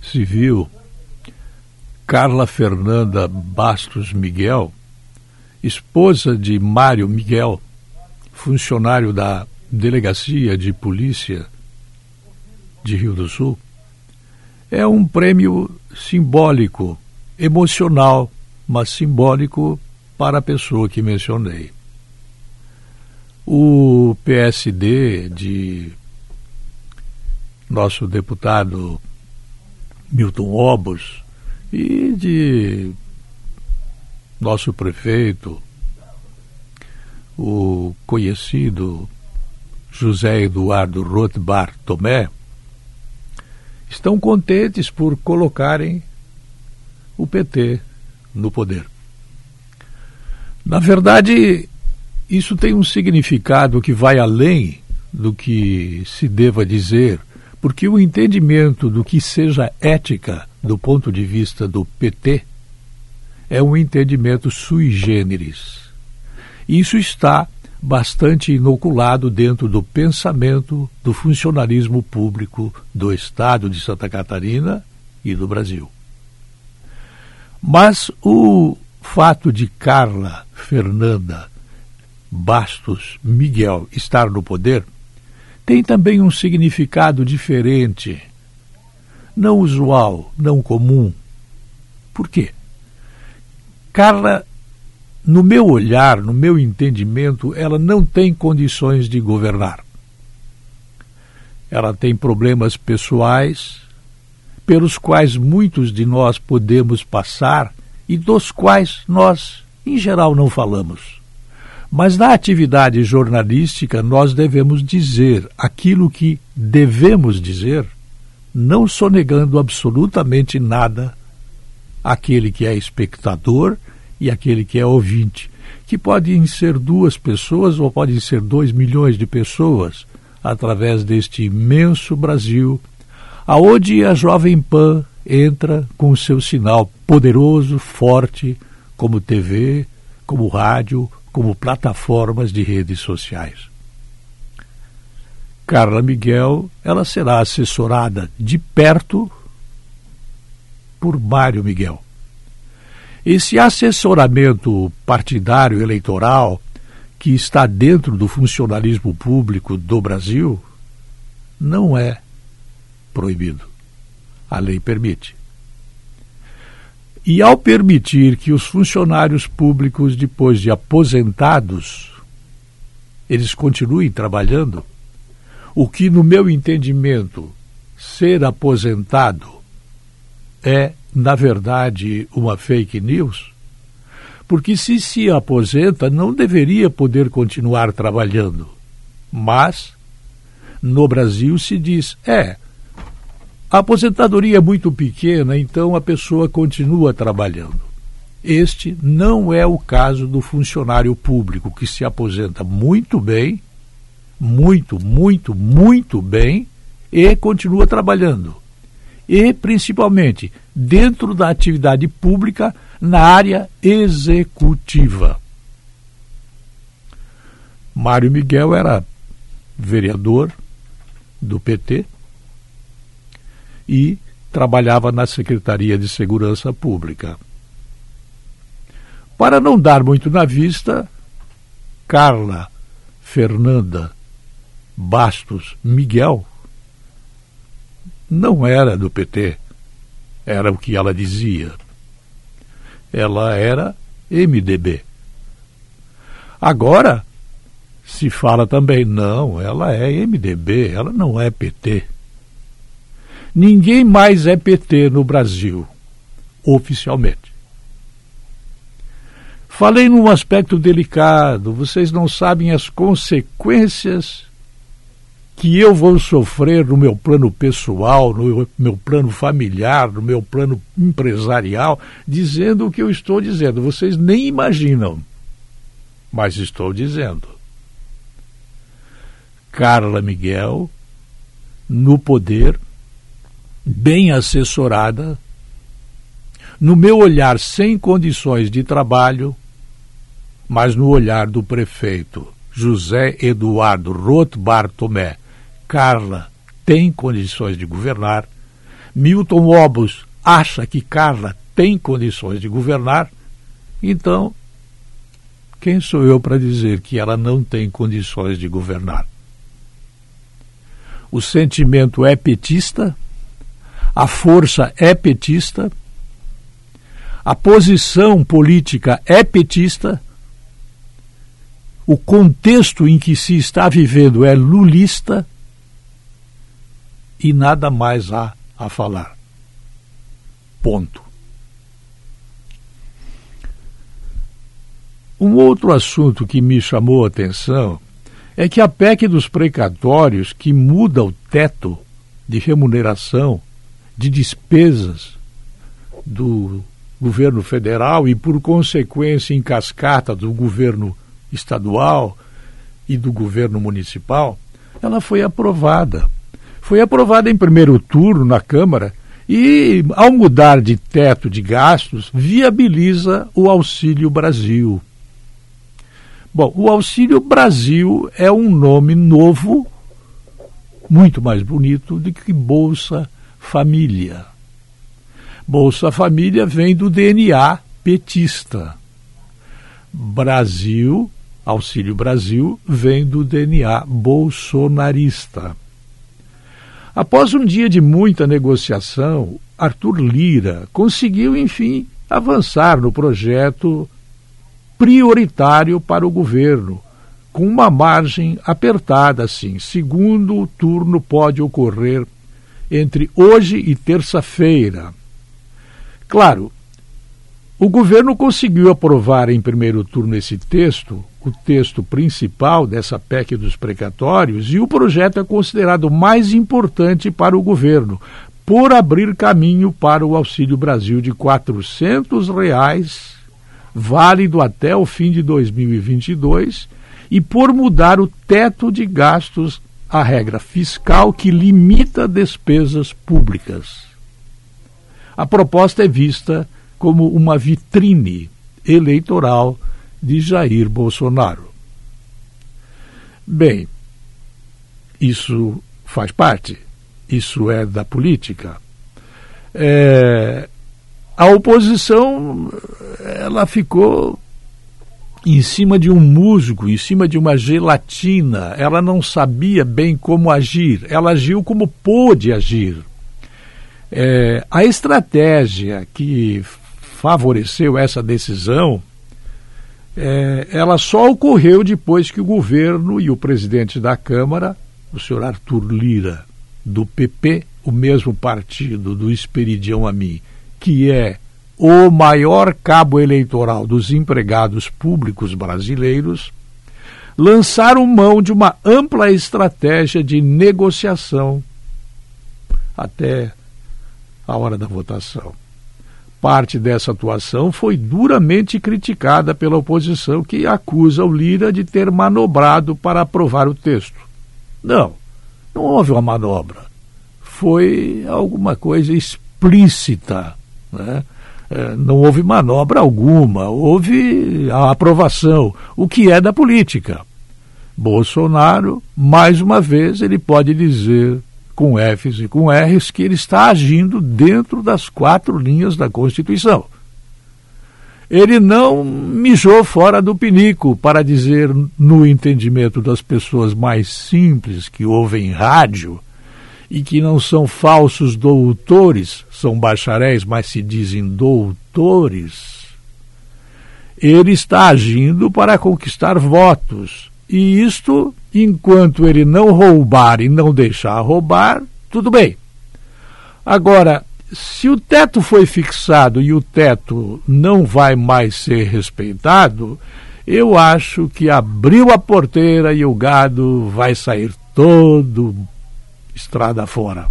S28: Civil, Carla Fernanda Bastos Miguel, esposa de Mário Miguel, funcionário da Delegacia de Polícia de Rio do Sul, é um prêmio simbólico, emocional, mas simbólico para a pessoa que mencionei. O PSD de nosso deputado Milton Obos, e de nosso prefeito, o conhecido José Eduardo Rothbard Tomé, estão contentes por colocarem o PT no poder. Na verdade, isso tem um significado que vai além do que se deva dizer, porque o entendimento do que seja ética do ponto de vista do PT é um entendimento sui generis. Isso está bastante inoculado dentro do pensamento do funcionalismo público do Estado de Santa Catarina e do Brasil. Mas o fato de Carla Fernanda Bastos Miguel estar no poder tem também um significado diferente, não usual, não comum. Por quê? Carla, no meu olhar, no meu entendimento, ela não tem condições de governar. Ela tem problemas pessoais, pelos quais muitos de nós podemos passar e dos quais nós, em geral, não falamos. Mas na atividade jornalística nós devemos dizer aquilo que devemos dizer, não sonegando absolutamente nada àquele que é espectador e aquele que é ouvinte, que podem ser duas pessoas ou podem ser dois milhões de pessoas através deste imenso Brasil, aonde a Jovem Pan entra com o seu sinal poderoso, forte, como TV, como rádio, como plataformas de redes sociais. Carla Miguel, ela será assessorada de perto por Mário Miguel. Esse assessoramento partidário eleitoral que está dentro do funcionalismo público do Brasil não é proibido. A lei permite. E ao permitir que os funcionários públicos, depois de aposentados, eles continuem trabalhando, o que, no meu entendimento, ser aposentado é, na verdade, uma fake news, porque se se aposenta, não deveria poder continuar trabalhando. Mas, no Brasil se diz, é, a aposentadoria é muito pequena, então a pessoa continua trabalhando. Este não é o caso do funcionário público que se aposenta muito bem, muito, muito, muito bem e continua trabalhando. E, principalmente, dentro da atividade pública na área executiva. Mário Miguel era vereador do PT e trabalhava na Secretaria de Segurança Pública. Para não dar muito na vista, Carla Fernanda Bastos Miguel não era do PT, era o que ela dizia. Ela era MDB. Agora se fala também, não, ela é MDB, ela não é PT. Ninguém mais é PT no Brasil, oficialmente. Falei num aspecto delicado, vocês não sabem as consequências que eu vou sofrer no meu plano pessoal, no meu plano familiar, no meu plano empresarial, dizendo o que eu estou dizendo. Vocês nem imaginam, mas estou dizendo. Carla Miguel, no poder, bem assessorada, no meu olhar sem condições de trabalho, mas no olhar do prefeito José Eduardo Roth Bartomé, Carla tem condições de governar, Milton Obos acha que Carla tem condições de governar, então quem sou eu para dizer que ela não tem condições de governar? O sentimento é petista, a força é petista, a posição política é petista, o contexto em que se está vivendo é lulista e nada mais há a falar. Ponto. Um outro assunto que me chamou a atenção é que a PEC dos precatórios, que muda o teto de remuneração de despesas do governo federal e, por consequência, em cascata do governo estadual e do governo municipal, ela foi aprovada. Foi aprovada em primeiro turno na Câmara e, ao mudar de teto de gastos, viabiliza o Auxílio Brasil. Bom, o Auxílio Brasil é um nome novo, muito mais bonito do que Bolsa Família. Bolsa Família vem do DNA petista. Brasil, Auxílio Brasil, vem do DNA bolsonarista. Após um dia de muita negociação, Arthur Lira conseguiu, enfim, avançar no projeto prioritário para o governo, com uma margem apertada, assim. Segundo turno pode ocorrer entre hoje e terça-feira. Claro, o governo conseguiu aprovar em primeiro turno esse texto, o texto principal dessa PEC dos precatórios, e o projeto é considerado mais importante para o governo, por abrir caminho para o Auxílio Brasil de 400 reais, válido até o fim de 2022, e por mudar o teto de gastos, a regra fiscal que limita despesas públicas. A proposta é vista como uma vitrine eleitoral de Jair Bolsonaro. Bem, isso faz parte, isso é da política. É, a oposição ela ficou em cima de um musgo, em cima de uma gelatina. Ela não sabia bem como agir. Ela agiu como pôde agir. É, a estratégia que favoreceu essa decisão, é, ela só ocorreu depois que o governo e o presidente da Câmara, o senhor Arthur Lira, do PP, o mesmo partido do Esperidião Amin, que é o maior cabo eleitoral dos empregados públicos brasileiros, lançaram mão de uma ampla estratégia de negociação até a hora da votação. Parte dessa atuação foi duramente criticada pela oposição, que acusa o Lira de ter manobrado para aprovar o texto. Não, não houve uma manobra. Foi alguma coisa explícita. Né? É, não houve manobra alguma, houve a aprovação, o que é da política. Bolsonaro, mais uma vez, ele pode dizer com Fs e com Rs, que ele está agindo dentro das quatro linhas da Constituição. Ele não mijou fora do pinico, para dizer, no entendimento das pessoas mais simples que ouvem rádio e que não são falsos doutores, são bacharéis, mas se dizem doutores. Ele está agindo para conquistar votos. E isto Enquanto ele não roubar e não deixar roubar, tudo bem. Agora, se o teto foi fixado e o teto não vai mais ser respeitado, eu acho que abriu a porteira e o gado vai sair todo estrada fora.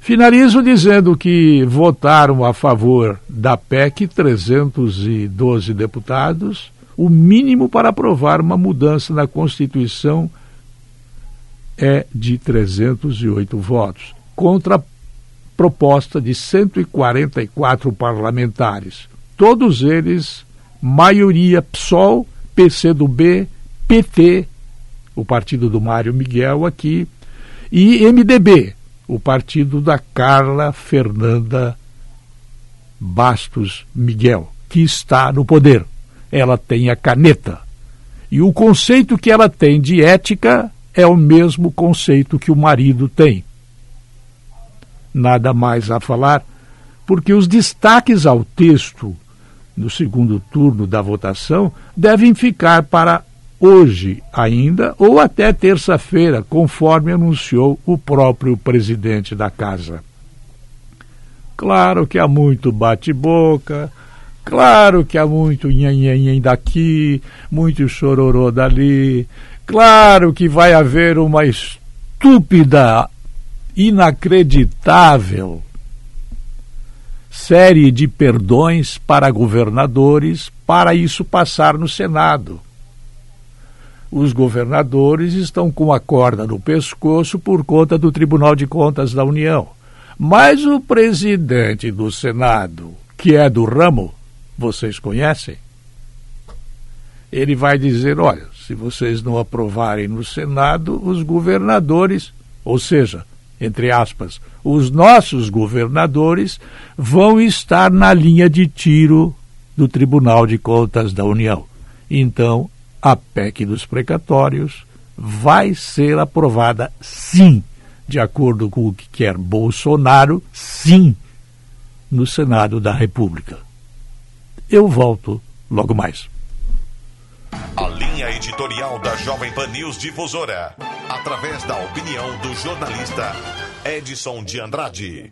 S28: Finalizo dizendo que votaram a favor da PEC 312 deputados o mínimo para aprovar uma mudança na Constituição é de 308 votos, contra a proposta de 144 parlamentares. Todos eles, maioria PSOL, PCdoB, PT, o partido do Mário Miguel aqui, e MDB, o partido da Carla Fernanda Bastos Miguel, que está no poder ela tem a caneta. E o conceito que ela tem de ética é o mesmo conceito que o marido tem. Nada mais a falar, porque os destaques ao texto no segundo turno da votação devem ficar para hoje ainda ou até terça-feira, conforme anunciou o próprio presidente da casa. Claro que há muito bate-boca, Claro que há muito nhanhanhan daqui, muito chororô dali. Claro que vai haver uma estúpida, inacreditável série de perdões para governadores para isso passar no Senado. Os governadores estão com a corda no pescoço por conta do Tribunal de Contas da União. Mas o presidente do Senado, que é do ramo, vocês conhecem? Ele vai dizer: olha, se vocês não aprovarem no Senado, os governadores, ou seja, entre aspas, os nossos governadores vão estar na linha de tiro do Tribunal de Contas da União. Então, a PEC dos precatórios vai ser aprovada sim, de acordo com o que quer Bolsonaro, sim, no Senado da República. Eu volto logo mais.
S2: A linha editorial da Jovem Pan News Difusora, através da opinião do jornalista Edson de Andrade.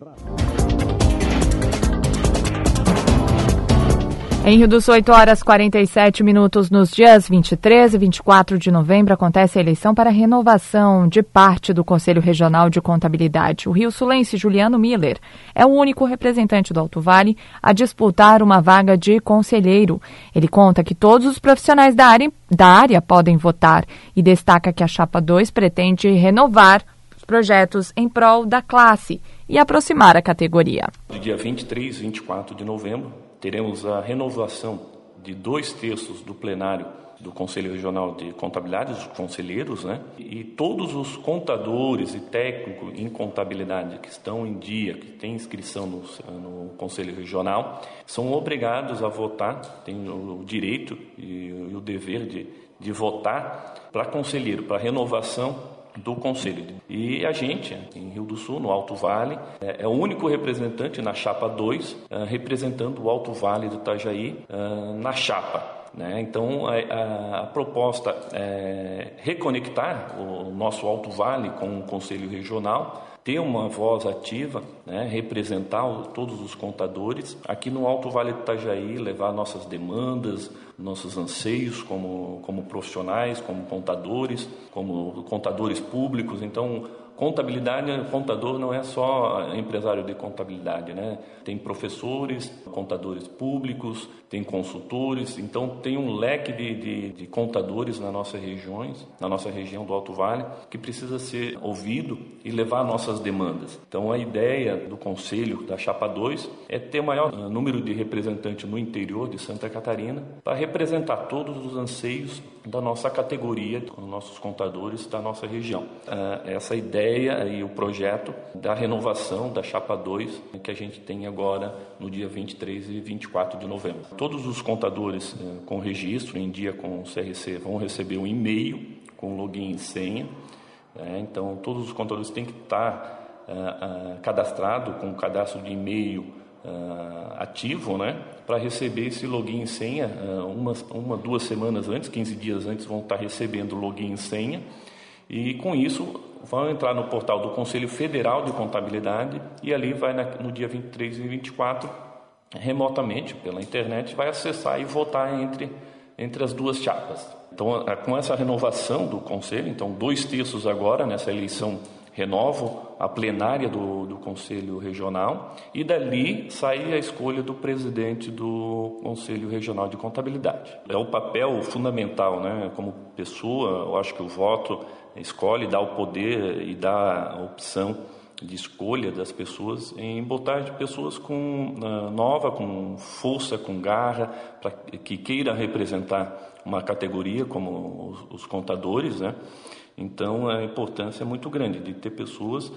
S1: Em Rio do Sul, 8 horas 47 minutos nos dias 23 e 24 de novembro, acontece a eleição para renovação de parte do Conselho Regional de Contabilidade. O Rio Sulense Juliano Miller é o único representante do Alto Vale a disputar uma vaga de conselheiro. Ele conta que todos os profissionais da área, da área podem votar e destaca que a Chapa 2 pretende renovar os projetos em prol da classe e aproximar a categoria.
S29: Do dia 23 e 24 de novembro, teremos a renovação de dois terços do plenário do Conselho Regional de Contabilidade, os conselheiros, né? E todos os contadores e técnicos em contabilidade que estão em dia, que têm inscrição no, no Conselho Regional, são obrigados a votar, têm o direito e, e o dever de, de votar para conselheiro, para renovação do Conselho. E a gente, em Rio do Sul, no Alto Vale, é, é o único representante na chapa 2, é, representando o Alto Vale do Itajaí é, na chapa. Né? Então, a, a, a, proposta é reconectar o nosso Alto Vale com o Conselho Regional, ter uma voz ativa, né? representar o, todos os contadores, aqui no Alto Vale do Itajaí, levar nossas demandas, nossos anseios como, como profissionais, como contadores, como contadores públicos. Então, Contabilidade, contador não é só empresário de contabilidade, né? Tem professores, contadores públicos, tem consultores, então tem um leque de, de, de, contadores na nossa regiões, na nossa região do Alto Vale, que precisa ser ouvido e levar nossas demandas. Então a ideia do Conselho da Chapa 2 é ter maior eh, número de representantes no interior de Santa Catarina para representar todos os anseios da nossa categoria, dos nossos contadores da nossa região. Eh, essa ideia e o projeto da renovação da Chapa 2 que a gente tem agora no dia 23 e 24 de novembro. Todos os contadores eh, com registro em dia com o CRC vão receber um e-mail com login e senha. Né? Então, todos os contadores têm que estar uh, uh, cadastrado com o cadastro de e-mail ativo, né? Para receber esse login e senha, uma, duas semanas antes, 15 dias antes, vão estar recebendo login e senha. E com isso, vão entrar no portal do Conselho Federal de Contabilidade e ali vai no dia 23 e 24 remotamente pela internet, vai acessar e votar entre, entre as duas chapas. Então, com essa renovação do Conselho, então dois terços agora nessa eleição renovo a plenária do, do Conselho Regional e dali sai a escolha do presidente do Conselho Regional de Contabilidade. É o papel fundamental, né? Como pessoa, eu acho que o voto escolhe, dá o poder e dá a opção de escolha das pessoas em botar de pessoas com uh, nova, com força, com garra, para que queira representar uma categoria como os, os, contadores, né? Então a importância é muito grande de ter pessoas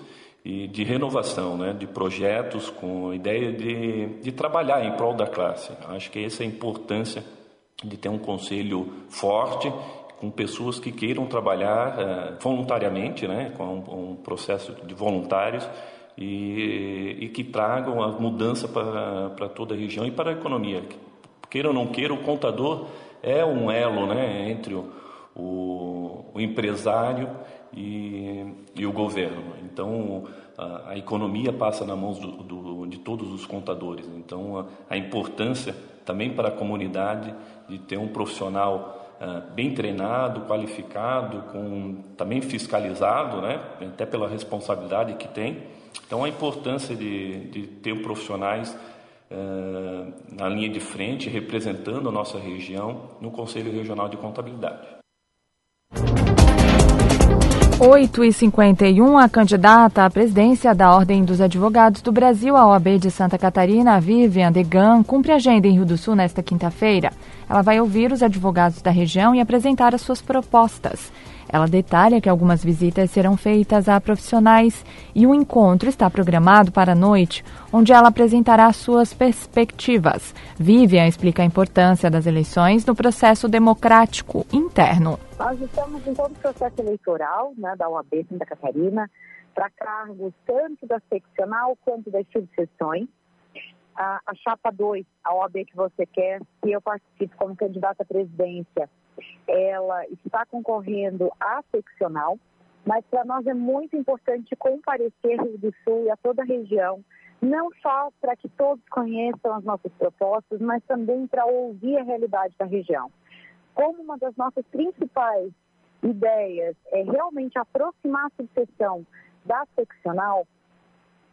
S29: e de renovação, né? De projetos com a ideia de, de trabalhar em prol da classe. Acho que essa é a importância de ter um conselho forte com pessoas que queiram trabalhar uh, voluntariamente, né, com um, um, processo de voluntários e, e que tragam a mudança para, para toda a região e para a economia. Queira ou não queira, o contador é um elo né, entre o, o, o empresário e, e o governo. Então, a, a, economia passa na mão do, do, de todos os contadores. Então, a, a, importância também para a comunidade de ter um profissional uh, bem treinado, qualificado, com, também fiscalizado, né? até pela responsabilidade que tem. Então, a importância de, de ter profissionais uh, na linha de frente, representando a nossa região no Conselho Regional de Contabilidade.
S1: 8 e 51 a candidata à presidência da Ordem dos Advogados do Brasil, a OAB de Santa Catarina, Vivian Degan, cumpre agenda em Rio do Sul nesta quinta-feira. Ela vai ouvir os advogados da região e apresentar as suas propostas. Ela detalha que algumas visitas serão feitas a profissionais e o um encontro está programado para a noite, onde ela apresentará suas perspectivas. Vivian explica a importância das eleições no processo democrático interno.
S30: Nós estamos em todo o processo eleitoral né, da OAB Santa Catarina para cargos tanto da seccional quanto das subseções. A, a chapa 2, a OAB que você quer, que eu participo como candidata à presidência, ela está concorrendo à seccional, mas para nós é muito importante comparecer Rio do Sul e a toda a região, não só para que todos conheçam as nossas propostas, mas também para ouvir a realidade da região. Como uma das nossas principais ideias é realmente aproximar a subseção da seccional,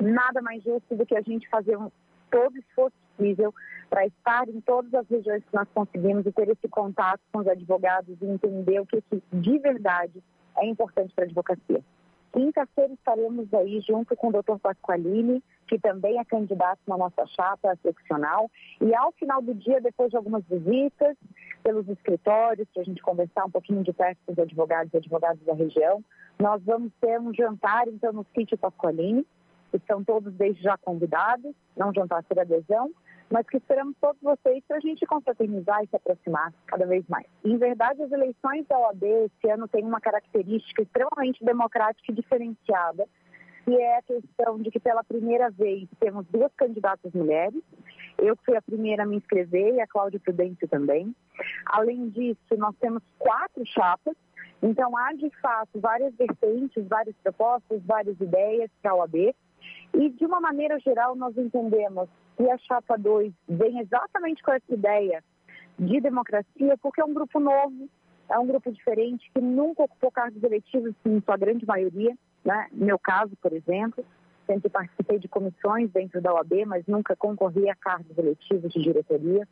S30: nada mais justo do que a gente fazer um, todo esforço possível para estar em todas as regiões que nós conseguimos e ter esse contato com os advogados e entender o que, que de verdade é importante para a advocacia. Quinta-feira estaremos aí junto com o Dr. Pasqualini, que também é candidato na nossa chapa seccional. E ao final do dia, depois de algumas visitas pelos escritórios, para a gente conversar um pouquinho de perto com os advogados e advogados da região, nós vamos ter um jantar, então, no sítio Pasqualini. Estão todos desde já convidados, não jantar por adesão, mas que esperamos todos vocês para a gente confraternizar e se aproximar cada vez mais. Em verdade, as eleições da OAB esse ano têm uma característica extremamente democrática e diferenciada, que é a questão de que pela primeira vez temos duas candidatas mulheres. Eu fui a primeira a me inscrever e a Cláudia Prudêncio também. Além disso, nós temos quatro chapas. Então, há de fato várias vertentes, várias propostas, várias ideias para a OAB. E, de uma maneira geral, nós entendemos que a Chapa 2 vem exatamente com essa ideia de democracia, porque é um grupo novo, é um grupo diferente, que nunca ocupou cargos eletivos em sua grande maioria. Né? Meu caso, por exemplo, sempre participei de comissões dentro da OAB, mas nunca concorri a cargos eletivos de diretoria.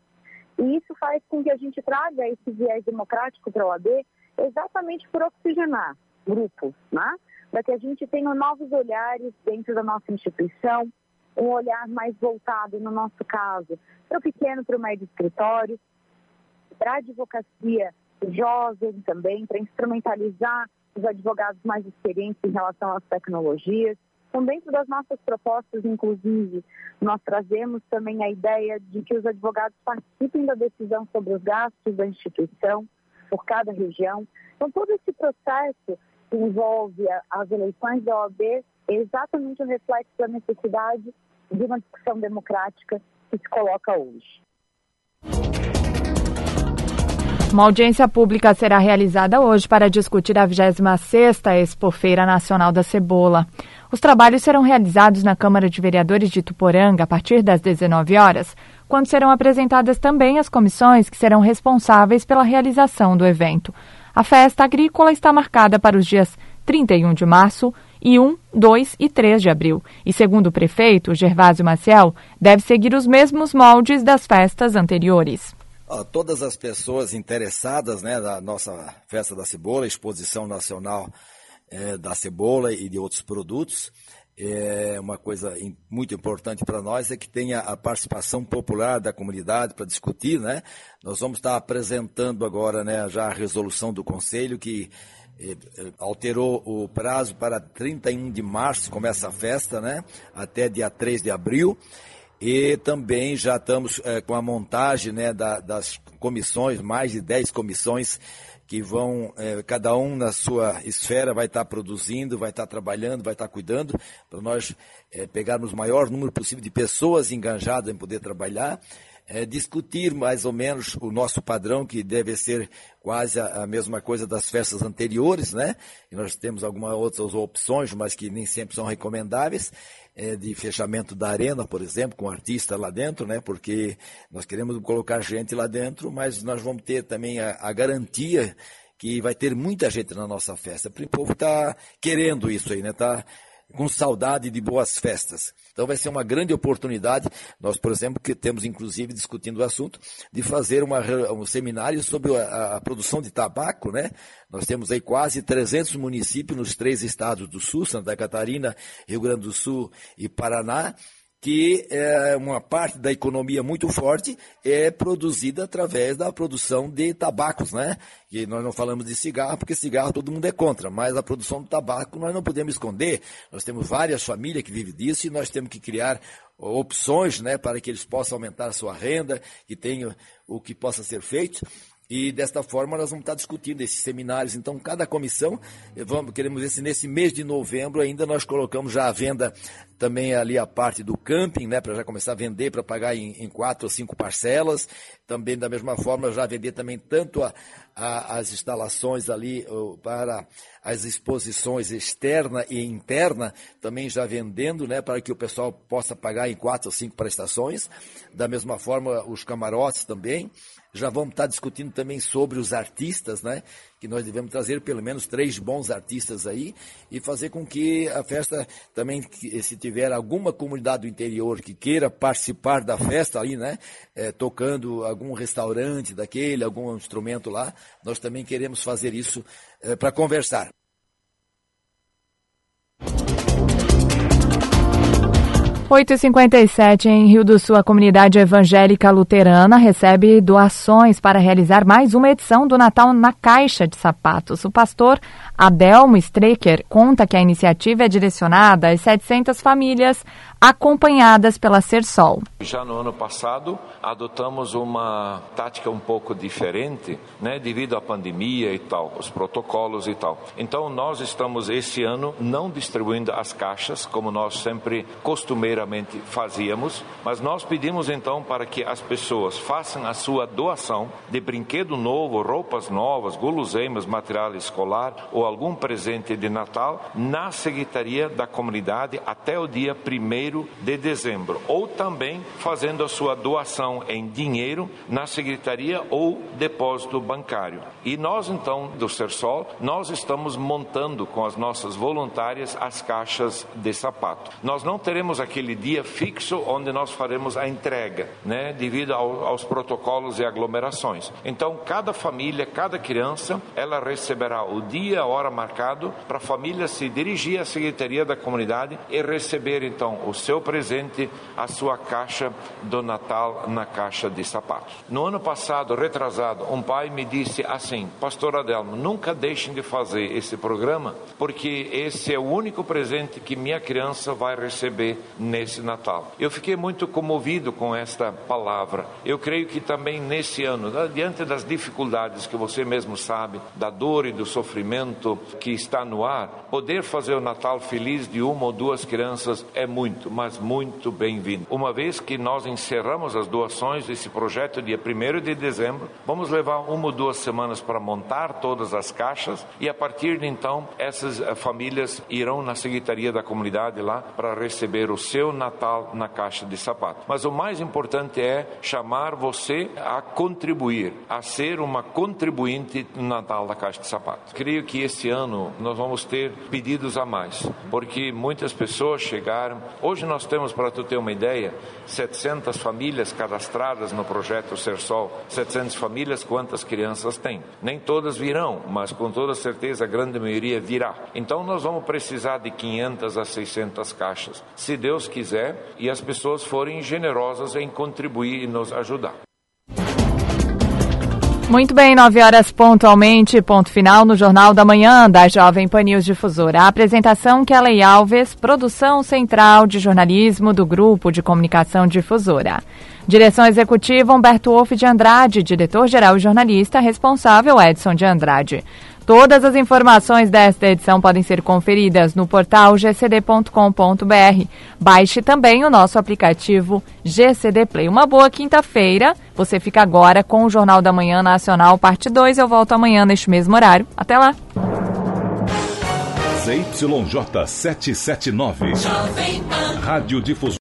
S30: E isso faz com que a gente traga esse viés democrático para a OAB exatamente por oxigenar grupos, né? Para que a gente tenha novos olhares dentro da nossa instituição, um olhar mais voltado, no nosso caso, para o pequeno, para o médio escritório, para a advocacia jovem também, para instrumentalizar os advogados mais experientes em relação às tecnologias. Então, dentro das nossas propostas, inclusive, nós trazemos também a ideia de que os advogados participem da decisão sobre os gastos da instituição por cada região. Então, todo esse processo envolve as eleições da OAB é exatamente o reflexo da necessidade de uma discussão democrática que se coloca hoje.
S1: Uma audiência pública será realizada hoje para discutir a 26ª Expofeira Nacional da Cebola. Os trabalhos serão realizados na Câmara de Vereadores de Tuporanga a partir das 19 horas, quando serão apresentadas também as comissões que serão responsáveis pela realização do evento. A festa agrícola está marcada para os dias 31 de março e 1, 2 e 3 de abril. E segundo o prefeito, Gervásio Maciel, deve seguir os mesmos moldes das festas anteriores.
S31: Todas as pessoas interessadas né, na nossa Festa da Cebola, Exposição Nacional é, da Cebola e de outros produtos, é uma coisa muito importante para nós é que tenha a participação popular da comunidade para discutir, né? Nós vamos estar apresentando agora, né, já a resolução do conselho que eh, eh, alterou o prazo para 31 de março, começa a festa, né? Até dia 3 de abril. E também já estamos eh, com a montagem né, da, das comissões, mais de 10 comissões que vão, é, cada um na sua esfera vai estar produzindo, vai estar trabalhando, vai estar cuidando, para nós é, pegarmos o maior número possível de pessoas engajadas em poder trabalhar. é, discutir mais ou menos o nosso padrão, que deve ser quase a, a, mesma coisa das festas anteriores, né? E nós temos algumas outras opções, mas que nem sempre são recomendáveis, é, de fechamento da arena, por exemplo, com artista lá dentro, né? Porque nós queremos colocar gente lá dentro, mas nós vamos ter também a, a garantia que vai ter muita gente na nossa festa. O povo está querendo isso aí, né? Está com saudade de boas festas. Então vai ser uma grande oportunidade. Nós, por exemplo, que temos inclusive discutindo o assunto de fazer uma, um seminário sobre a, a, produção de tabaco, né? Nós temos aí quase 300 municípios nos três estados do Sul, Santa Catarina, Rio Grande do Sul e Paraná, que é uma parte da economia muito forte é produzida através da produção de tabacos, né? E nós não falamos de cigarro, porque cigarro todo mundo é contra, mas a produção do tabaco nós não podemos esconder. Nós temos várias famílias que vivem disso e nós temos que criar opções, né, para que eles possam aumentar a sua renda, que tenham o que possa ser feito. E desta forma nós vamos estar discutindo esses seminários. Então, cada comissão, eh, vamos, queremos ver se nesse mês de novembro ainda nós colocamos já a venda também ali a parte do camping, né, para já começar a vender, para pagar em, em, quatro ou cinco parcelas. Também da mesma forma já vender também tanto a, a, as instalações ali para as exposições externa e interna, também já vendendo, né, para que o pessoal possa pagar em quatro ou cinco prestações. Da mesma forma, os camarotes também. Já vamos estar discutindo também sobre os artistas, né? Que nós devemos trazer pelo menos três bons artistas aí e fazer com que a festa também, se tiver alguma comunidade do interior que queira participar da festa ali, né? É, tocando algum restaurante daquele, algum instrumento lá, nós também queremos fazer isso é, para conversar.
S1: 8h57 em Rio do Sul, a comunidade evangélica luterana recebe doações para realizar mais uma edição do Natal na Caixa de Sapatos. O pastor Adelmo Strecker conta que a iniciativa é direcionada às 700 famílias acompanhadas pela Sersol.
S32: Já no ano passado, adotamos uma tática um pouco diferente, né, devido à pandemia e tal, os protocolos e tal. Então, nós estamos esse ano não distribuindo as caixas, como nós sempre costumeiramente fazíamos, mas nós pedimos então para que as pessoas façam a sua doação de brinquedo novo, roupas novas, guloseimas, material escolar ou algum presente de Natal na Secretaria da Comunidade até o dia 1 de dezembro, ou também fazendo a sua doação em dinheiro na secretaria ou depósito bancário. E nós então do Sersol, nós estamos montando com as nossas voluntárias as caixas de sapato. Nós não teremos aquele dia fixo onde nós faremos a entrega, né, devido ao, aos protocolos e aglomerações. Então cada família, cada criança, ela receberá o dia, a hora marcado para a família se dirigir à secretaria da comunidade e receber então o seu presente, a sua caixa do Natal na caixa de sapatos. No ano passado, retrasado, um pai me disse assim: Pastor Adelmo, nunca deixem de fazer esse programa, porque esse é o único presente que minha criança vai receber nesse Natal. Eu fiquei muito comovido com esta palavra. Eu creio que também nesse ano, diante das dificuldades que você mesmo sabe, da dor e do sofrimento que está no ar, poder fazer o Natal feliz de uma ou duas crianças é muito mas muito bem-vindo. Uma vez que nós encerramos as doações desse projeto dia 1 de dezembro, vamos levar uma ou duas semanas para montar todas as caixas e a partir de então essas eh, famílias irão na secretaria da comunidade lá para receber o seu Natal na caixa de sapato. Mas o mais importante é chamar você a contribuir, a ser uma contribuinte no Natal da caixa de sapato. Creio que esse ano nós vamos ter pedidos a mais, porque muitas pessoas chegaram. Hoje nós temos, para tu ter uma ideia, 700 famílias cadastradas no projeto Ser Sol. 700 famílias, quantas crianças tem? Nem todas virão, mas com toda certeza a grande maioria virá. Então nós vamos precisar de 500 a 600 caixas, se Deus quiser e as pessoas forem generosas em contribuir e nos ajudar.
S1: Muito bem, 9 horas pontualmente, ponto final no Jornal da Manhã da Jovem Pan News Difusora. A apresentação Kelly Alves, produção central de jornalismo do Grupo de Comunicação Difusora. Direção executiva Humberto Wolff de Andrade, diretor-geral e jornalista responsável Edson de Andrade. Todas as informações desta edição podem ser conferidas no portal gcd.com.br. Baixe também o nosso aplicativo GCD Play. Uma boa quinta-feira. Você fica agora com o Jornal da Manhã Nacional, parte 2. Eu volto amanhã neste mesmo horário. Até lá.
S2: ZYJ 779. Rádio Difusor.